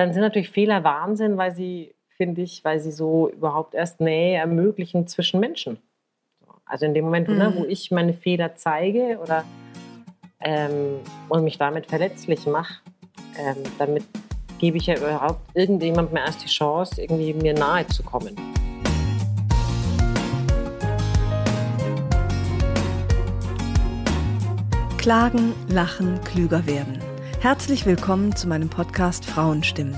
Dann sind natürlich Fehler Wahnsinn, weil sie, finde ich, weil sie so überhaupt erst Nähe ermöglichen zwischen Menschen. Also in dem Moment, ne, wo ich meine Fehler zeige oder ähm, und mich damit verletzlich mache, ähm, damit gebe ich ja überhaupt irgendjemandem erst die Chance, irgendwie mir nahe zu kommen. Klagen, lachen, klüger werden. Herzlich willkommen zu meinem Podcast Frauenstimmen.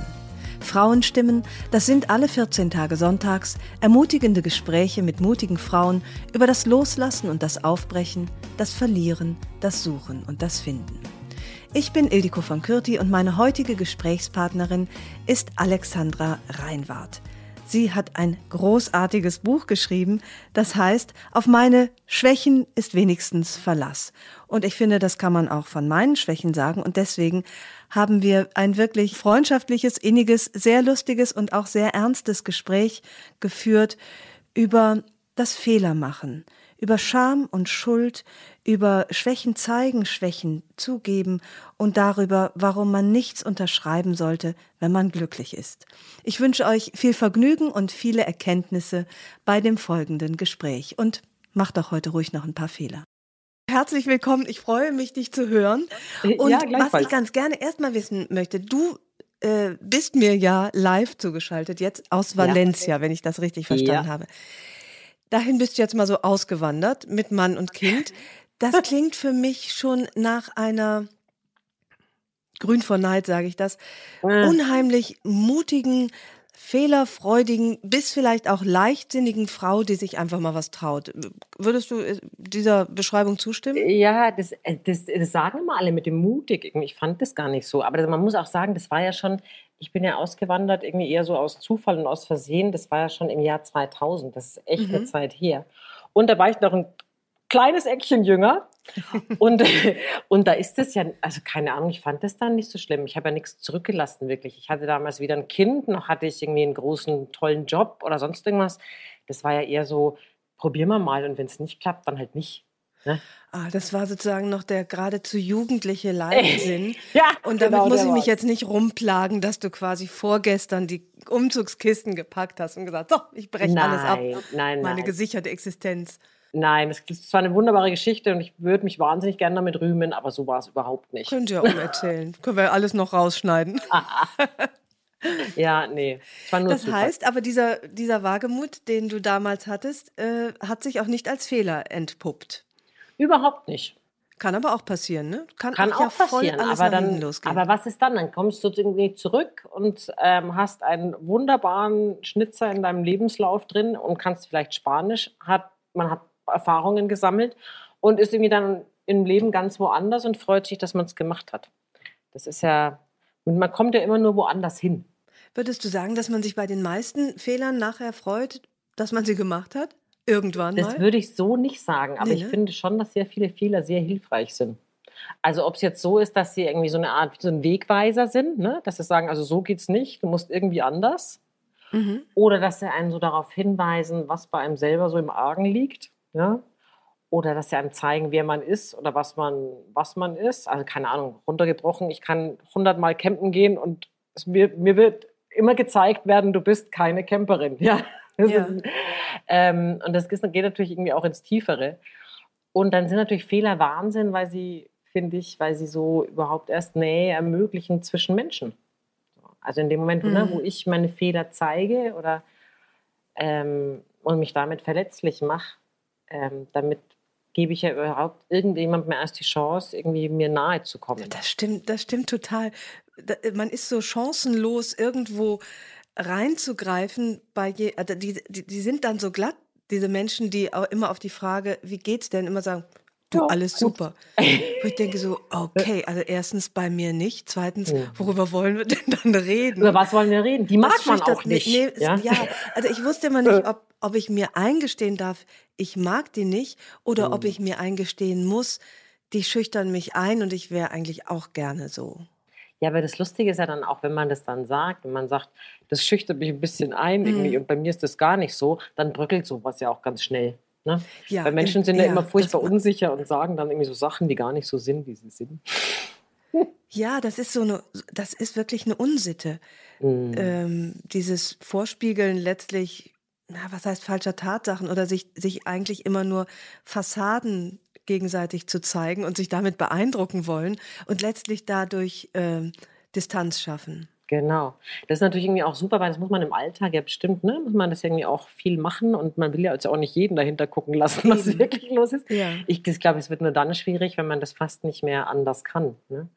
Frauenstimmen, das sind alle 14 Tage sonntags ermutigende Gespräche mit mutigen Frauen über das Loslassen und das Aufbrechen, das Verlieren, das Suchen und das Finden. Ich bin Ildiko von Kürti und meine heutige Gesprächspartnerin ist Alexandra Reinwart. Sie hat ein großartiges Buch geschrieben, das heißt, auf meine Schwächen ist wenigstens Verlass. Und ich finde, das kann man auch von meinen Schwächen sagen. Und deswegen haben wir ein wirklich freundschaftliches, inniges, sehr lustiges und auch sehr ernstes Gespräch geführt über das Fehlermachen, über Scham und Schuld, über Schwächen zeigen, Schwächen zugeben und darüber, warum man nichts unterschreiben sollte, wenn man glücklich ist. Ich wünsche euch viel Vergnügen und viele Erkenntnisse bei dem folgenden Gespräch und macht doch heute ruhig noch ein paar Fehler. Herzlich willkommen, ich freue mich, dich zu hören. Und Ja, was ich ganz gerne erstmal wissen möchte, du äh, bist mir ja live zugeschaltet, jetzt aus Valencia, wenn ich das richtig verstanden Ja. habe. Dahin bist du jetzt mal so ausgewandert mit Mann und Kind. Das klingt für mich schon nach einer grün vor Neid, sage ich das, Äh. unheimlich mutigen, fehlerfreudigen, bis vielleicht auch leichtsinnigen Frau, die sich einfach mal was traut. Würdest du äh, dieser Beschreibung zustimmen? Ja, das, äh, das, das sagen immer alle mit dem mutig. Ich fand das gar nicht so. Aber man muss auch sagen, das war ja schon, ich bin ja ausgewandert, irgendwie eher so aus Zufall und aus Versehen. Das war ja schon im Jahr 2000. Das ist echt eine Zeit her. Und da war ich noch ein kleines Eckchen jünger. und, und da ist es ja, also keine Ahnung, ich fand das dann nicht so schlimm. Ich habe ja nichts zurückgelassen, wirklich. Ich hatte damals wieder ein Kind, noch hatte ich irgendwie einen großen, tollen Job oder sonst irgendwas. Das war ja eher so, probieren wir mal und wenn es nicht klappt, dann halt nicht. Ne? Ah, das war sozusagen noch der geradezu jugendliche Leichtsinn. Ja, Und damit genau, muss ich mich jetzt nicht rumplagen, dass du quasi vorgestern die Umzugskisten gepackt hast und gesagt, so, ich breche alles ab. Nein, nein, Meine gesicherte Existenz. Nein, es ist zwar eine wunderbare Geschichte und ich würde mich wahnsinnig gerne damit rühmen, aber so war es überhaupt nicht. Könnt ihr auch erzählen. Können wir alles noch rausschneiden. Ja, nee. Es war nur Das Zufall. heißt aber, dieser, dieser Wagemut, den du damals hattest, äh, hat sich auch nicht als Fehler entpuppt. Überhaupt nicht. Kann aber auch passieren, ne? Kann, Kann auch, ja passieren, aber dann, losgehen. aber was ist dann? Dann kommst du irgendwie zurück und ähm, hast einen wunderbaren Schnitzer in deinem Lebenslauf drin und kannst vielleicht Spanisch, hat, man hat Erfahrungen gesammelt und ist irgendwie dann im Leben ganz woanders und freut sich, dass man es gemacht hat. Das ist ja, man kommt ja immer nur woanders hin. Würdest du sagen, dass man sich bei den meisten Fehlern nachher freut, dass man sie gemacht hat? Irgendwann Das mal? würde ich so nicht sagen, aber Nee, ich ne? finde schon, dass sehr viele Fehler sehr hilfreich sind. Also ob es jetzt so ist, dass sie irgendwie so eine Art so ein Wegweiser sind, ne? dass sie sagen, also so geht's nicht, du musst irgendwie anders. Mhm. Oder dass sie einen so darauf hinweisen, was bei einem selber so im Argen liegt. Ja? Oder dass sie einem zeigen, wer man ist oder was man, was man ist. Also keine Ahnung, runtergebrochen, ich kann hundertmal campen gehen und es, mir, mir wird immer gezeigt werden, du bist keine Camperin. Ja? Ja. Ähm, und das geht natürlich irgendwie auch ins Tiefere. Und dann sind natürlich Fehler Wahnsinn, weil sie, finde ich, weil sie so überhaupt erst Nähe ermöglichen zwischen Menschen. Also in dem Moment, ne, Mhm. wo ich meine Fehler zeige oder ähm, und mich damit verletzlich mache, ähm, damit gebe ich ja überhaupt irgendjemandem erst die Chance, irgendwie mir nahe zu kommen. Das stimmt, das stimmt total. Da, man ist so chancenlos, irgendwo reinzugreifen bei je, also die, die, die sind dann so glatt, diese Menschen, die auch immer auf die Frage, wie geht's denn, immer sagen, du, Ja, alles gut. super. Wo ich denke so, okay, also erstens bei mir nicht, zweitens, worüber wollen wir denn dann reden? Über was wollen wir reden? Die mag Das man schüchtert auch mich- nicht. Nee, ja? ja? also ich wusste immer nicht, ob, ob ich mir eingestehen darf, ich mag die nicht, oder Mhm. ob ich mir eingestehen muss, die schüchtern mich ein und ich wäre eigentlich auch gerne so. Ja, aber das Lustige ist ja dann auch, wenn man das dann sagt, wenn man sagt, das schüchtert mich ein bisschen ein irgendwie und bei mir ist das gar nicht so, dann bröckelt sowas ja auch ganz schnell. Ne? Ja, Weil Menschen sind ja, ja, immer furchtbar unsicher und sagen dann irgendwie so Sachen, die gar nicht so sind, wie sie sind. Ja, das ist so eine, das ist wirklich eine Unsitte. Mhm. Ähm, dieses Vorspiegeln letztlich, na, was heißt falscher Tatsachen oder sich, sich eigentlich immer nur Fassaden gegenseitig zu zeigen und sich damit beeindrucken wollen und letztlich dadurch ähm, Distanz schaffen. Genau. Das ist natürlich irgendwie auch super, weil das muss man im Alltag ja bestimmt, ne? Muss man das irgendwie auch viel machen und man will ja jetzt auch nicht jeden dahinter gucken lassen, was Eben. wirklich los ist. Ja. Ich, glaube, es wird nur dann schwierig, wenn man das fast nicht mehr anders kann. Ne?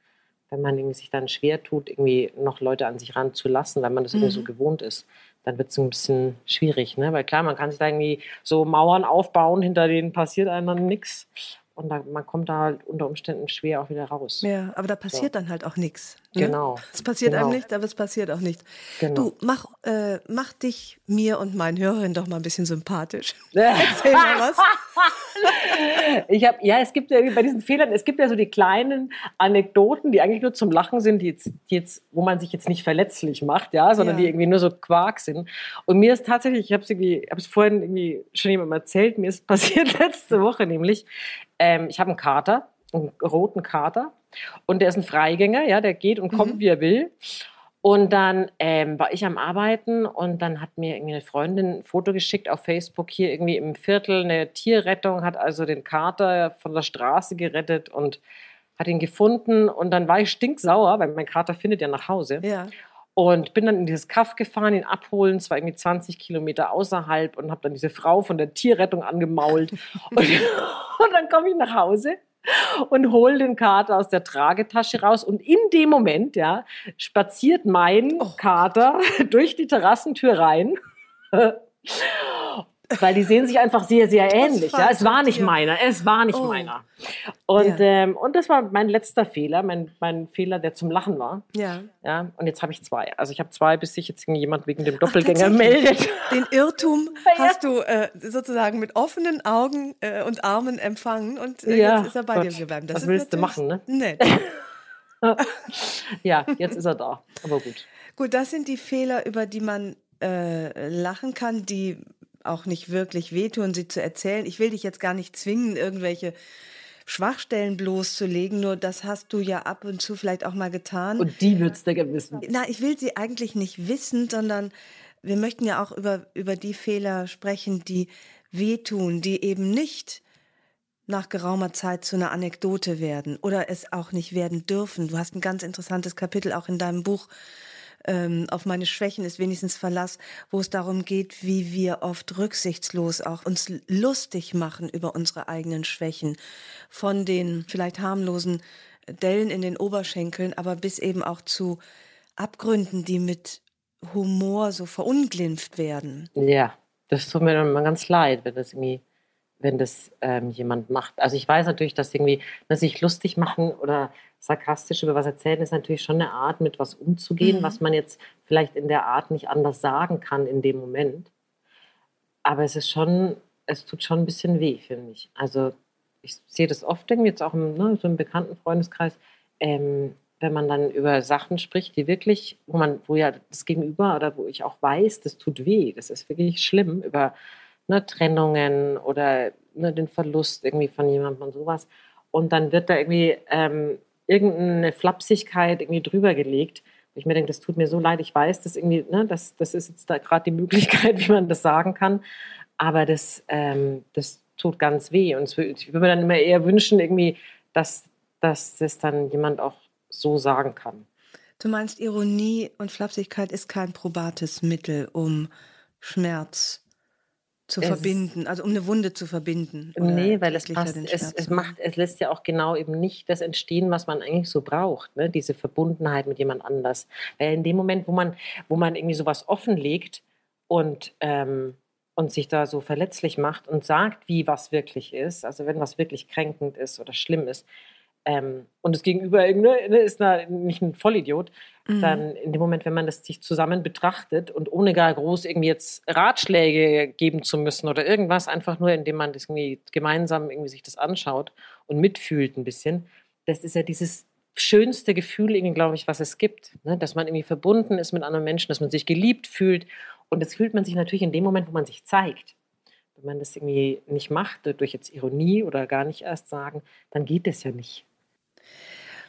Wenn man irgendwie sich dann schwer tut, irgendwie noch Leute an sich ranzulassen, weil man das irgendwie so Mhm. gewohnt ist, dann wird es ein bisschen schwierig. Ne? Weil klar, man kann sich da irgendwie so Mauern aufbauen, hinter denen passiert einem dann nichts. Und da, man kommt da halt unter Umständen schwer auch wieder raus. Ja, aber da passiert dann halt auch nichts. Ne? Genau. Es passiert Genau. einem nicht, aber es passiert auch nicht. Genau. Du, mach, äh, mach dich mir und meinen Hörerinnen doch mal ein bisschen sympathisch. Erzähl mal was. Ich habe, ja, es gibt ja bei diesen Fehlern, es gibt ja so die kleinen Anekdoten, die eigentlich nur zum Lachen sind, die jetzt, die jetzt, wo man sich jetzt nicht verletzlich macht, ja, sondern Ja. die irgendwie nur so Quark sind. Und mir ist tatsächlich, ich habe es irgendwie, habe es vorhin irgendwie schon jemandem erzählt, mir ist passiert letzte Woche nämlich, ähm, ich habe einen Kater, einen roten Kater, und der ist ein Freigänger, ja, der geht und kommt, wie er will. Und dann ähm, war ich am Arbeiten und dann hat mir irgendwie eine Freundin ein Foto geschickt auf Facebook hier irgendwie im Viertel eine Tierrettung, hat also den Kater von der Straße gerettet und hat ihn gefunden und dann war ich stinksauer, weil mein Kater findet ja nach Hause. Ja. Und bin dann in dieses Kaff gefahren, ihn abholen, es war irgendwie 20 Kilometer außerhalb und habe dann diese Frau von der Tierrettung angemault. und, und dann komme ich nach Hause und hole den Kater aus der Tragetasche raus. Und in dem Moment, ja, spaziert mein Oh. Kater durch die Terrassentür rein. Weil die sehen sich einfach sehr, sehr ähnlich. Ja. Es war nicht meiner. Es war nicht Oh. meiner. Und, Ja. ähm, und das war mein letzter Fehler, mein, mein Fehler, der zum Lachen war. Ja. Ja, und jetzt habe ich zwei. Also ich habe zwei, bis sich jetzt jemand wegen dem Doppelgänger tatsächlich? meldet. Den Irrtum hast du äh, sozusagen mit offenen Augen äh, und Armen empfangen und äh, Ja, jetzt ist er bei Gott. dir geblieben. Das Was willst du machen, Nett. Ja, jetzt ist er da. Aber gut. Gut, das sind die Fehler, über die man äh, lachen kann, die auch nicht wirklich wehtun, sie zu erzählen. Ich will dich jetzt gar nicht zwingen, irgendwelche Schwachstellen bloßzulegen, nur das hast du ja ab und zu vielleicht auch mal getan. Und die wird's der gewissen. Na, ich will sie eigentlich nicht wissen, sondern wir möchten ja auch über, über die Fehler sprechen, die wehtun, die eben nicht nach geraumer Zeit zu einer Anekdote werden oder es auch nicht werden dürfen. Du hast ein ganz interessantes Kapitel auch in deinem Buch ähm, auf meine Schwächen ist wenigstens Verlass, wo es darum geht, wie wir oft rücksichtslos auch uns lustig machen über unsere eigenen Schwächen. Von den vielleicht harmlosen Dellen in den Oberschenkeln, aber bis eben auch zu Abgründen, die mit Humor so verunglimpft werden. Ja, das tut mir dann immer ganz leid, wenn das irgendwie, wenn das ähm, jemand macht. Also ich weiß natürlich, dass irgendwie, dass sich lustig machen oder sarkastisch über was erzählen, ist natürlich schon eine Art, mit was umzugehen, Mhm. was man jetzt vielleicht in der Art nicht anders sagen kann in dem Moment. Aber es ist schon, es tut schon ein bisschen weh, finde ich. Also ich sehe das oft irgendwie jetzt auch im, ne, so im bekannten Freundeskreis, ähm, wenn man dann über Sachen spricht, die wirklich, wo man, wo ja das Gegenüber oder wo ich auch weiß, das tut weh, das ist wirklich schlimm, über ne, Trennungen oder ne, den Verlust irgendwie von jemandem und sowas. Und dann wird da irgendwie ähm, irgendeine Flapsigkeit irgendwie drüber gelegt. wo Ich mir denke, das tut mir so leid, ich weiß, das irgendwie, ne, das, das ist jetzt da gerade die Möglichkeit, wie man das sagen kann. Aber das, ähm, das tut ganz weh. Und ich würde mir dann immer eher wünschen, irgendwie, dass, dass das dann jemand auch so sagen kann. Du meinst, Ironie und Flapsigkeit ist kein probates Mittel, um Schmerz zu Es- verbinden, also um eine Wunde zu verbinden. Nee, weil es passt, den es, es macht, es lässt ja auch genau eben nicht das entstehen, was man eigentlich so braucht, ne? diese Verbundenheit mit jemand anders. Weil in dem Moment, wo man, wo man irgendwie sowas offenlegt und ähm, und sich da so verletzlich macht und sagt, wie was wirklich ist, also wenn was wirklich kränkend ist oder schlimm ist, ähm, und das Gegenüber ne, ist na, nicht ein Vollidiot, mhm. dann in dem Moment, wenn man das sich zusammen betrachtet und ohne gar groß irgendwie jetzt Ratschläge geben zu müssen oder irgendwas, einfach nur, indem man das irgendwie gemeinsam irgendwie sich das anschaut und mitfühlt ein bisschen, das ist ja dieses schönste Gefühl, irgendwie, glaube ich, was es gibt. Ne? Dass man irgendwie verbunden ist mit anderen Menschen, dass man sich geliebt fühlt. Und das fühlt man sich natürlich in dem Moment, wo man sich zeigt. Wenn man das irgendwie nicht macht, durch jetzt Ironie oder gar nicht erst sagen, dann geht es ja nicht.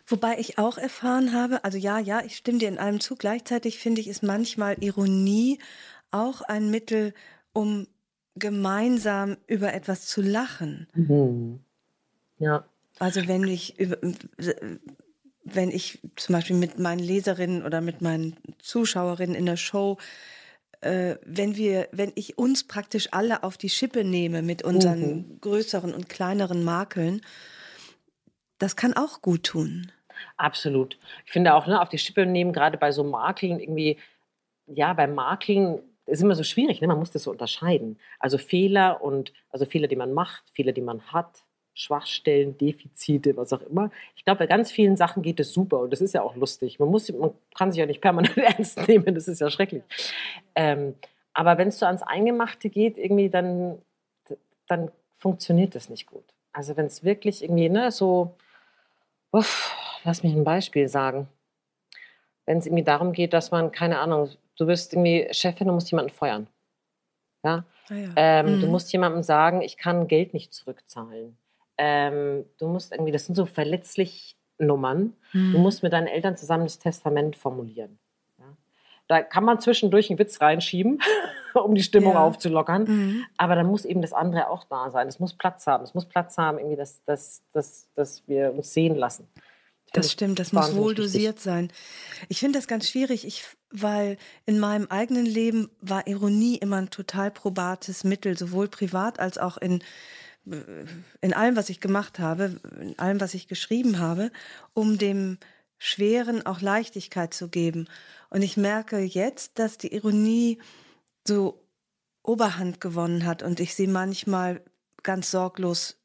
Wobei ich auch erfahren habe, also ja, ja, ich stimme dir in allem zu. Gleichzeitig finde ich, ist manchmal Ironie auch ein Mittel, um gemeinsam über etwas zu lachen. Mhm. Ja. Also wenn ich über, wenn ich zum Beispiel mit meinen Leserinnen oder mit meinen Zuschauerinnen in der Show äh, wenn wir, wenn ich uns praktisch alle auf die Schippe nehme mit unseren mhm. größeren und kleineren Makeln, das kann auch gut tun. Absolut. Ich finde auch, ne, auf die Schippe nehmen, gerade bei so Makeln irgendwie, ja, beim Makeln ist immer so schwierig, ne? man muss das so unterscheiden. Also Fehler und, also Fehler, die man macht, Fehler, die man hat, Schwachstellen, Defizite, was auch immer. Ich glaube, bei ganz vielen Sachen geht es super und das ist ja auch lustig. Man, muss, man kann sich ja nicht permanent ernst nehmen, das ist ja schrecklich. Ähm, aber wenn es so ans Eingemachte geht, irgendwie, dann, dann funktioniert das nicht gut. Also wenn es wirklich irgendwie ne, so, uff, lass mich ein Beispiel sagen. Wenn es irgendwie darum geht, dass man, keine Ahnung, du bist irgendwie Chefin und musst jemanden feuern. Ja? Ah ja. Ähm, mhm. Du musst jemandem sagen, ich kann Geld nicht zurückzahlen. Ähm, du musst irgendwie, das sind so verletzlich Nummern. Mhm. Du musst mit deinen Eltern zusammen das Testament formulieren. Ja? Da kann man zwischendurch einen Witz reinschieben, um die Stimmung ja. aufzulockern. Mhm. Aber dann muss eben das andere auch da sein. Es muss Platz haben. Es muss Platz haben, irgendwie, dass, dass, dass, dass wir uns sehen lassen. Das stimmt, das muss wohl dosiert sein. Ich finde das ganz schwierig, ich, weil in meinem eigenen Leben war Ironie immer ein total probates Mittel, sowohl privat als auch in, in allem, was ich gemacht habe, in allem, was ich geschrieben habe, um dem Schweren auch Leichtigkeit zu geben. Und ich merke jetzt, dass die Ironie so Oberhand gewonnen hat und ich sie manchmal ganz sorglos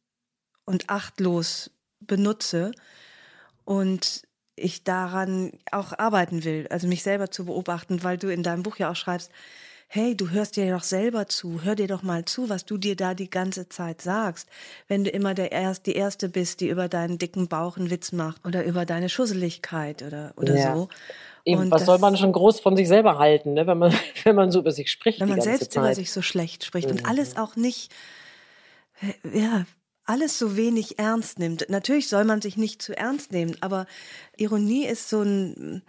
und achtlos benutze und ich daran auch arbeiten will, also mich selber zu beobachten, weil du in deinem Buch ja auch schreibst, hey, du hörst dir doch selber zu, hör dir doch mal zu, was du dir da die ganze Zeit sagst. Wenn du immer der Erst, die Erste bist, die über deinen dicken Bauch einen Witz macht oder über deine Schusseligkeit oder, oder ja. so. Eben, was das, soll man schon groß von sich selber halten, ne? wenn, man, wenn man so über sich spricht? Wenn man selbst Zeit. über sich so schlecht spricht mhm. und alles auch nicht, ja, alles so wenig ernst nimmt. Natürlich soll man sich nicht zu ernst nehmen, aber Ironie ist so ein,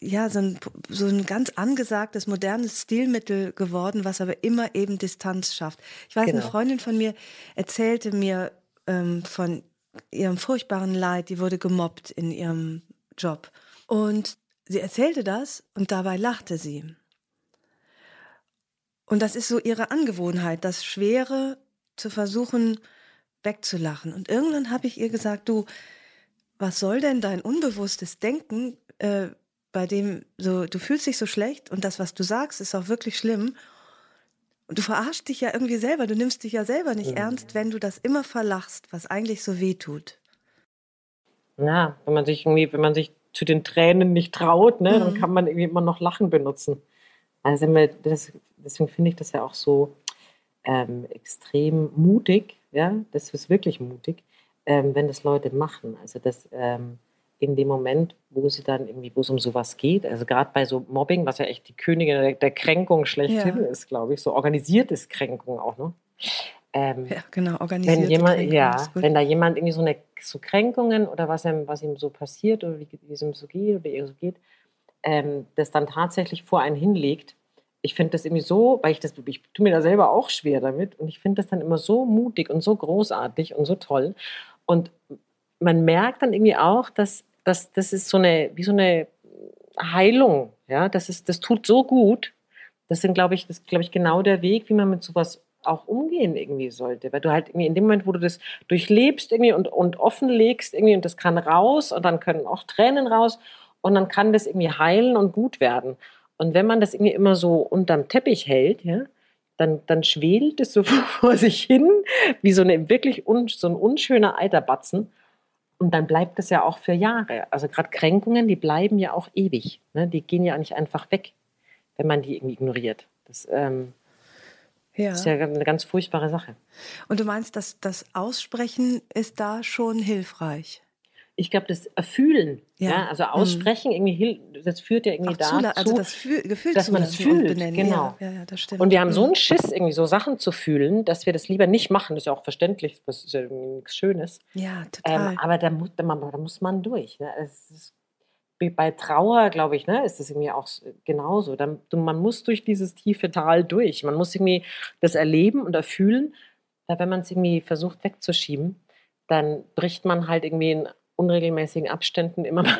ja, so ein, so ein ganz angesagtes, modernes Stilmittel geworden, was aber immer eben Distanz schafft. Ich weiß, genau. eine Freundin von mir erzählte mir ähm, von ihrem furchtbaren Leid, die wurde gemobbt in ihrem Job. Und sie erzählte das und dabei lachte sie. Und das ist so ihre Angewohnheit, das Schwere zu versuchen, wegzulachen. Und irgendwann habe ich ihr gesagt, du, was soll denn dein unbewusstes Denken, äh, bei dem so, du fühlst dich so schlecht und das, was du sagst, ist auch wirklich schlimm. Und du verarschst dich ja irgendwie selber, du nimmst dich ja selber nicht mhm. ernst, wenn du das immer verlachst, was eigentlich so weh tut. Ja, wenn man sich irgendwie, wenn man sich zu den Tränen nicht traut, ne, mhm. dann kann man irgendwie immer noch Lachen benutzen. Also das, deswegen finde ich das ja auch so ähm, extrem mutig, ja, das ist wirklich mutig, ähm, wenn das Leute machen. Also das ähm, in dem Moment, wo sie dann irgendwie, wo es um sowas geht, also gerade bei so Mobbing, was ja echt die Königin der, der Kränkung schlechthin ja. ist, glaube ich, so organisiertes Kränkung auch, ne? Ähm, ja, genau, organisierte wenn jemand, Ja, wenn da jemand irgendwie so eine so Kränkungen oder was ihm, was ihm so passiert oder wie, wie es ihm so geht oder ihr so geht, ähm, das dann tatsächlich vor einen hinlegt, ich finde das irgendwie so, weil ich das, ich tue mir da selber auch schwer damit und ich finde das dann immer so mutig und so großartig und so toll. Und man merkt dann irgendwie auch, dass, dass das ist so eine, wie so eine Heilung, ja, das ist, das tut so gut. Das sind, glaube ich, das glaube ich genau der Weg, wie man mit sowas auch umgehen irgendwie sollte, weil du halt irgendwie in dem Moment, wo du das durchlebst irgendwie und, und offenlegst irgendwie und das kann raus und dann können auch Tränen raus und dann kann das irgendwie heilen und gut werden. Und wenn man das irgendwie immer so unterm Teppich hält, ja, dann, dann schwelt es so vor sich hin, wie so, eine, wirklich un, so ein unschöner Eiterbatzen. Und dann bleibt es ja auch für Jahre. Also gerade Kränkungen, die bleiben ja auch ewig. Ne? Die gehen ja nicht einfach weg, wenn man die irgendwie ignoriert. Das ähm, ja. ist ja eine ganz furchtbare Sache. Und du meinst, dass das Aussprechen ist da schon hilfreich? ich glaube, das Erfühlen, ja. ja also mhm. aussprechen, mhm. irgendwie, das führt ja irgendwie Ach, dazu, also das Gefühl dass man es fühlt. Genau. Ja, ja, das stimmt. Und wir haben so einen Schiss, irgendwie so Sachen zu fühlen, dass wir das lieber nicht machen. Das ist ja auch verständlich, das ist ja nichts Schönes. Ja, total. Ähm, aber da, da, da, muss man durch. Ne? Ist, bei Trauer, glaube ich, ne, ist das irgendwie auch genauso. Da, man muss durch dieses tiefe Tal durch. Man muss irgendwie das erleben und erfühlen. Weil wenn man es irgendwie versucht wegzuschieben, dann bricht man halt irgendwie in unregelmäßigen Abständen immer mal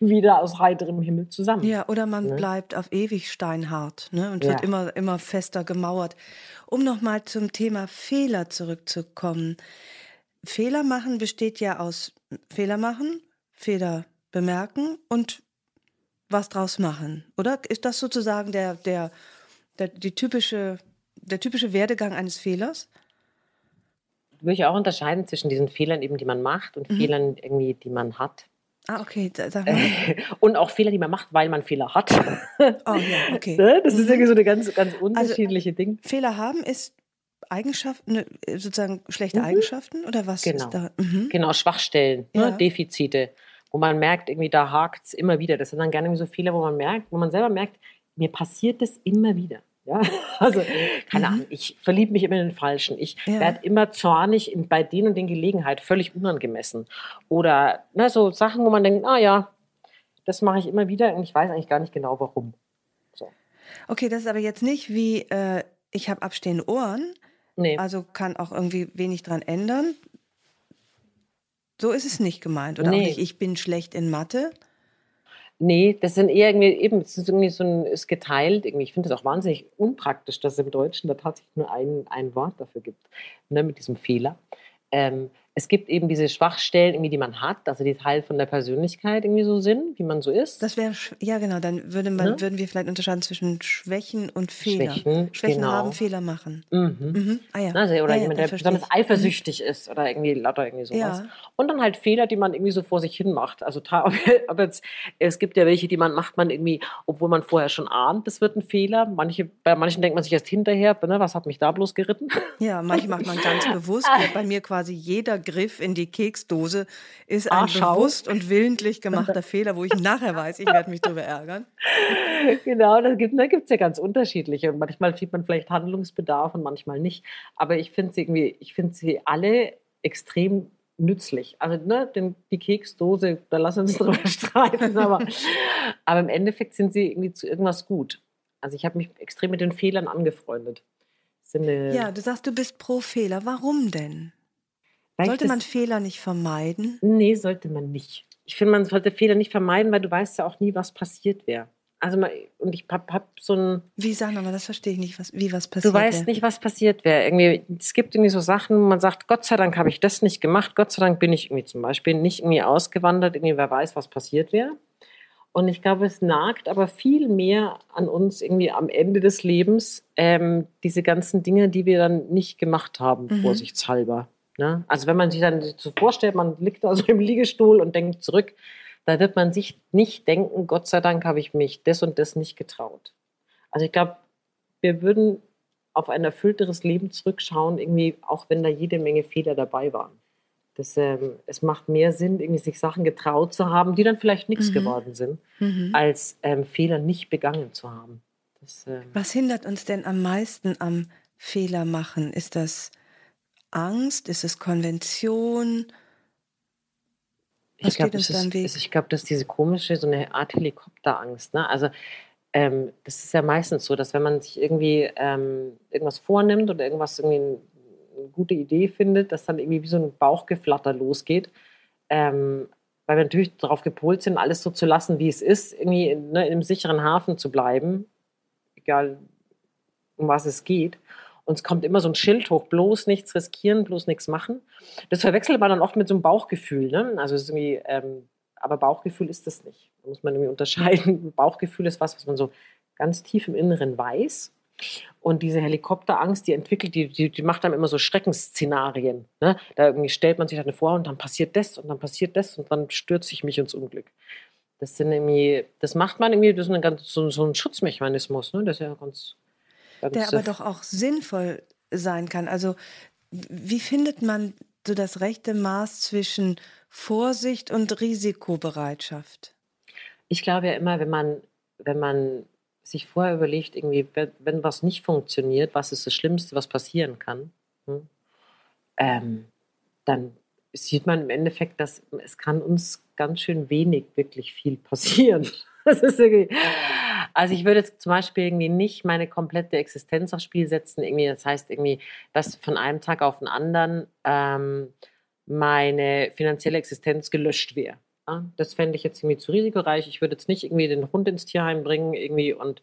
wieder aus heiterem Himmel zusammen. Ja, oder man ne? bleibt auf ewig steinhart ne, und wird immer, immer fester gemauert. Um nochmal zum Thema Fehler zurückzukommen. Fehler machen besteht ja aus Fehler machen, Fehler bemerken und was draus machen, oder? Ist das sozusagen der, der, der, die typische, der typische Werdegang eines Fehlers? würde ich auch unterscheiden zwischen diesen Fehlern, eben, die man macht und mhm. Fehlern, irgendwie, die man hat. Ah, okay. Sag mal. und auch Fehler, die man macht, weil man Fehler hat. Oh ja, okay. Ne? das ist mhm. irgendwie so eine ganz, ganz also, unterschiedliche also, Ding. Fehler haben ist Eigenschaften, ne, sozusagen schlechte mhm. Eigenschaften oder was genau. ist da? Mhm. Genau, Schwachstellen, ne, ja. ne, Defizite, wo man merkt, irgendwie da hakt es immer wieder. Das sind dann gerne so Fehler, wo man merkt, wo man selber merkt, mir passiert das immer wieder. Ja, also keine mhm. Ahnung, ich verliebe mich immer in den Falschen. Ich ja. werde immer zornig in, bei denen und den Gelegenheiten, völlig unangemessen. Oder ne, so Sachen, wo man denkt, ah ja, das mache ich immer wieder und ich weiß eigentlich gar nicht genau warum. So. Okay, das ist aber jetzt nicht wie, äh, ich habe abstehende Ohren, nee. also kann auch irgendwie wenig dran ändern. So ist es nicht gemeint. Oder nee. auch nicht, ich bin schlecht in Mathe. Nee, das sind eher irgendwie, eben, es ist irgendwie so ein, ist geteilt irgendwie. Ich finde das auch wahnsinnig unpraktisch, dass es im Deutschen da tatsächlich nur ein, ein Wort dafür gibt, ne, mit diesem Fehler. Ähm, es gibt eben diese Schwachstellen, irgendwie, die man hat, also die Teil von der Persönlichkeit irgendwie so sind, wie man so ist. Das wäre, ja genau, dann würde man, ne? würden wir vielleicht unterscheiden zwischen Schwächen und Fehlern. Schwächen, Schwächen genau. haben, Fehler machen. Mhm. Mhm. Ah, ja. Also, oder ja, jemand, der besonders eifersüchtig mhm. ist oder irgendwie lauter irgendwie sowas. Ja. Und dann halt Fehler, die man irgendwie so vor sich hin macht. Also aber jetzt, es gibt ja welche, die man macht man irgendwie, obwohl man vorher schon ahnt, das wird ein Fehler. Manche, bei manchen denkt man sich erst hinterher, ne, was hat mich da bloß geritten? Ja, manche macht man ganz bewusst. Bei mir quasi jeder Griff in die Keksdose ist ein Ach, bewusst und willentlich gemachter Fehler, wo ich nachher weiß, ich werde mich darüber ärgern. Genau, da gibt es ja ganz unterschiedliche. Und manchmal sieht man vielleicht Handlungsbedarf und manchmal nicht. Aber ich finde sie irgendwie, ich finde sie alle extrem nützlich. Also ne, denn die Keksdose, da lassen wir uns drüber streiten, aber, aber im Endeffekt sind sie irgendwie zu irgendwas gut. Also ich habe mich extrem mit den Fehlern angefreundet. ja, du sagst, du bist pro Fehler. Warum denn? Sollte man Fehler nicht vermeiden? Nee, sollte man nicht. Ich finde, man sollte Fehler nicht vermeiden, weil du weißt ja auch nie, was passiert wäre. Also und ich habe hab so ein. Wie sagen aber das verstehe ich nicht, was, wie was passiert. Du weißt wär. nicht, was passiert wäre. Irgendwie, es gibt irgendwie so Sachen, wo man sagt, Gott sei Dank habe ich das nicht gemacht, Gott sei Dank bin ich irgendwie zum Beispiel nicht irgendwie ausgewandert, irgendwie wer weiß, was passiert wäre. Und ich glaube, es nagt aber viel mehr an uns irgendwie am Ende des Lebens, ähm, diese ganzen Dinge, die wir dann nicht gemacht haben, mhm. vorsichtshalber. Ne? Also wenn man sich dann so vorstellt, man liegt da so im Liegestuhl und denkt zurück, da wird man sich nicht denken, Gott sei Dank habe ich mich das und das nicht getraut. Also ich glaube, wir würden auf ein erfüllteres Leben zurückschauen, irgendwie, auch wenn da jede Menge Fehler dabei waren. Das, ähm, es macht mehr Sinn, irgendwie sich Sachen getraut zu haben, die dann vielleicht nichts mhm. geworden sind, mhm. als ähm, Fehler nicht begangen zu haben. Das, ähm, Was hindert uns denn am meisten am Fehler machen? Ist das Angst? Ist es Konvention? Was ich glaube, das, ist, ich glaub, das ist diese komische, so eine Art Helikopterangst. Ne? Also ähm, das ist ja meistens so, dass wenn man sich irgendwie ähm, irgendwas vornimmt oder irgendwas irgendwie eine gute Idee findet, dass dann irgendwie wie so ein Bauchgeflatter losgeht. Ähm, weil wir natürlich darauf gepolt sind, alles so zu lassen, wie es ist, irgendwie in, ne, in einem sicheren Hafen zu bleiben, egal um was es geht. Und es kommt immer so ein Schild hoch, bloß nichts riskieren, bloß nichts machen. Das verwechselt man dann oft mit so einem Bauchgefühl. Ne? Also irgendwie, ähm, aber Bauchgefühl ist das nicht. Da muss man irgendwie unterscheiden. Bauchgefühl ist was, was man so ganz tief im Inneren weiß. Und diese Helikopterangst, die entwickelt, die, die, die macht dann immer so Schreckensszenarien. Ne? Da irgendwie stellt man sich dann vor und dann passiert das und dann passiert das und dann stürze ich mich ins Unglück. Das sind irgendwie, das macht man irgendwie, das ist ein ganz, so, so ein Schutzmechanismus, ne? Das ist ja ganz Der aber doch auch sinnvoll sein kann. Also wie findet man so das rechte Maß zwischen Vorsicht und Risikobereitschaft? Ich glaube ja immer, wenn man, wenn man sich vorher überlegt, irgendwie, wenn, wenn was nicht funktioniert, was ist das Schlimmste, was passieren kann, hm? ähm, dann sieht man im Endeffekt, dass es kann uns ganz schön wenig wirklich viel passieren. Also ich würde jetzt zum Beispiel irgendwie nicht meine komplette Existenz aufs Spiel setzen. Irgendwie, das heißt irgendwie, dass von einem Tag auf den anderen ähm, meine finanzielle Existenz gelöscht wäre. Ja? Das fände ich jetzt irgendwie zu risikoreich. Ich würde jetzt nicht irgendwie den Hund ins Tierheim bringen irgendwie und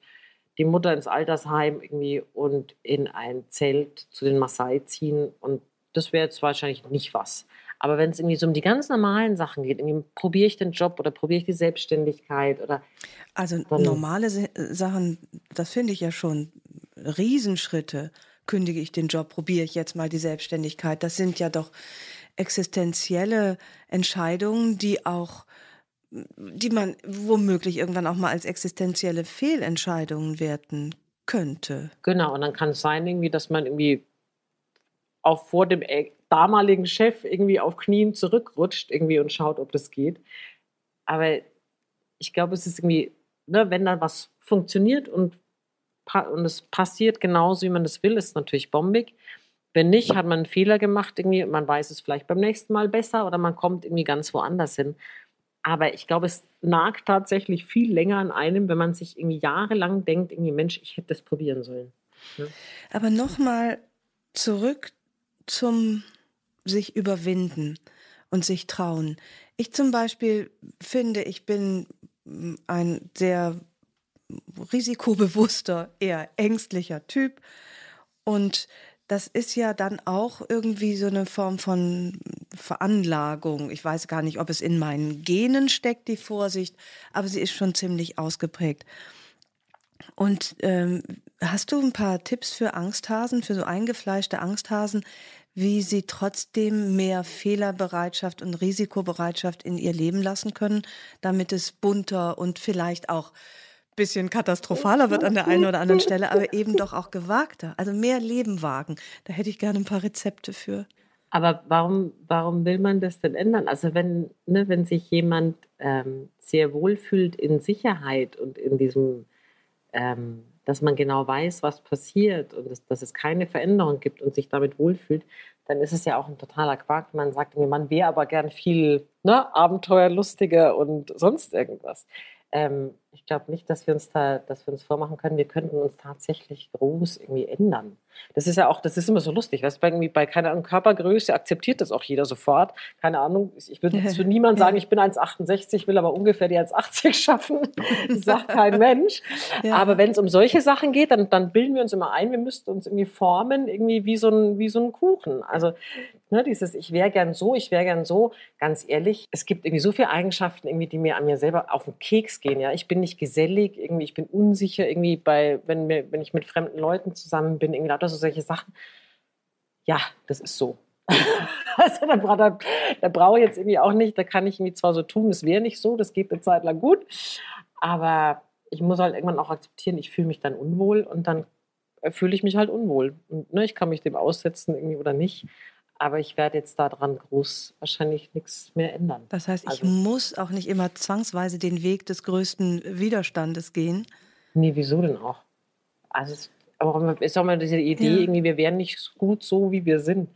die Mutter ins Altersheim irgendwie und in ein Zelt zu den Maasai ziehen. Und das wäre jetzt wahrscheinlich nicht was. Aber wenn es irgendwie so um die ganz normalen Sachen geht, probiere ich den Job oder probiere ich die Selbstständigkeit oder. Also normale Sachen, das finde ich ja schon Riesenschritte. Kündige ich den Job, probiere ich jetzt mal die Selbstständigkeit. Das sind ja doch existenzielle Entscheidungen, die auch die man womöglich irgendwann auch mal als existenzielle Fehlentscheidungen werten könnte. Genau, und dann kann es sein, irgendwie, dass man irgendwie auch vor dem damaligen Chef irgendwie auf Knien zurückrutscht irgendwie und schaut, ob das geht. Aber ich glaube, es ist irgendwie, ne, wenn da was funktioniert und, und es passiert genauso, wie man das will, ist natürlich bombig. Wenn nicht, hat man einen Fehler gemacht, irgendwie, man weiß es vielleicht beim nächsten Mal besser oder man kommt irgendwie ganz woanders hin. Aber ich glaube, es nagt tatsächlich viel länger an einem, wenn man sich irgendwie jahrelang denkt, irgendwie, Mensch, ich hätte das probieren sollen. Ja. Aber nochmal zurück zum sich überwinden und sich trauen. Ich zum Beispiel finde, ich bin ein sehr risikobewusster, eher ängstlicher Typ. Und das ist ja dann auch irgendwie so eine Form von Veranlagung. Ich weiß gar nicht, ob es in meinen Genen steckt, die Vorsicht, aber sie ist schon ziemlich ausgeprägt. Und ähm, hast du ein paar Tipps für Angsthasen, für so eingefleischte Angsthasen, wie sie trotzdem mehr Fehlerbereitschaft und Risikobereitschaft in ihr Leben lassen können, damit es bunter und vielleicht auch bisschen katastrophaler wird an der einen oder anderen Stelle, aber eben doch auch gewagter. Also mehr Leben wagen. Da hätte ich gerne ein paar Rezepte für. Aber warum, warum will man das denn ändern? Also wenn, ne, wenn sich jemand ähm, sehr wohl fühlt in Sicherheit und in diesem, ähm, dass man genau weiß, was passiert und dass, dass, es keine Veränderung gibt und sich damit wohlfühlt, dann ist es ja auch ein totaler Quark. Man sagt, man wäre aber gern viel ne, abenteuerlustiger und sonst irgendwas. Ähm, ich glaube nicht, dass wir uns da, dass wir uns vormachen können, wir könnten uns tatsächlich groß irgendwie ändern. Das ist ja auch, das ist immer so lustig. Weißt, bei, bei keiner Körpergröße akzeptiert das auch jeder sofort. Keine Ahnung, ich würde zu niemand sagen, ich bin 1,68, will aber ungefähr die 1,80 schaffen. Das sagt kein Mensch. Ja. Aber wenn es um solche Sachen geht, dann, dann bilden wir uns immer ein, wir müssten uns irgendwie formen, irgendwie wie so ein, wie so ein Kuchen. Also ne, dieses, ich wäre gern so, ich wäre gern so. Ganz ehrlich, es gibt irgendwie so viele Eigenschaften, irgendwie, die mir an mir selber auf den Keks gehen. Ja, ich bin nicht gesellig, irgendwie, ich bin unsicher, irgendwie bei, wenn, mir, wenn ich mit fremden Leuten zusammen bin, irgendwie lauter so solche Sachen. Ja, das ist so. also da, da, da brauche ich jetzt irgendwie auch nicht, da kann ich irgendwie zwar so tun, es wäre nicht so, das geht eine Zeit lang gut, aber ich muss halt irgendwann auch akzeptieren, ich fühle mich dann unwohl und dann fühle ich mich halt unwohl. Und ne, ich kann mich dem aussetzen irgendwie oder nicht. Aber ich werde jetzt daran groß wahrscheinlich nichts mehr ändern. Das heißt, ich also, muss auch nicht immer zwangsweise den Weg des größten Widerstandes gehen. Nee, wieso denn auch? Also es ist auch mal diese Idee, ja. irgendwie, wir wären nicht gut so, wie wir sind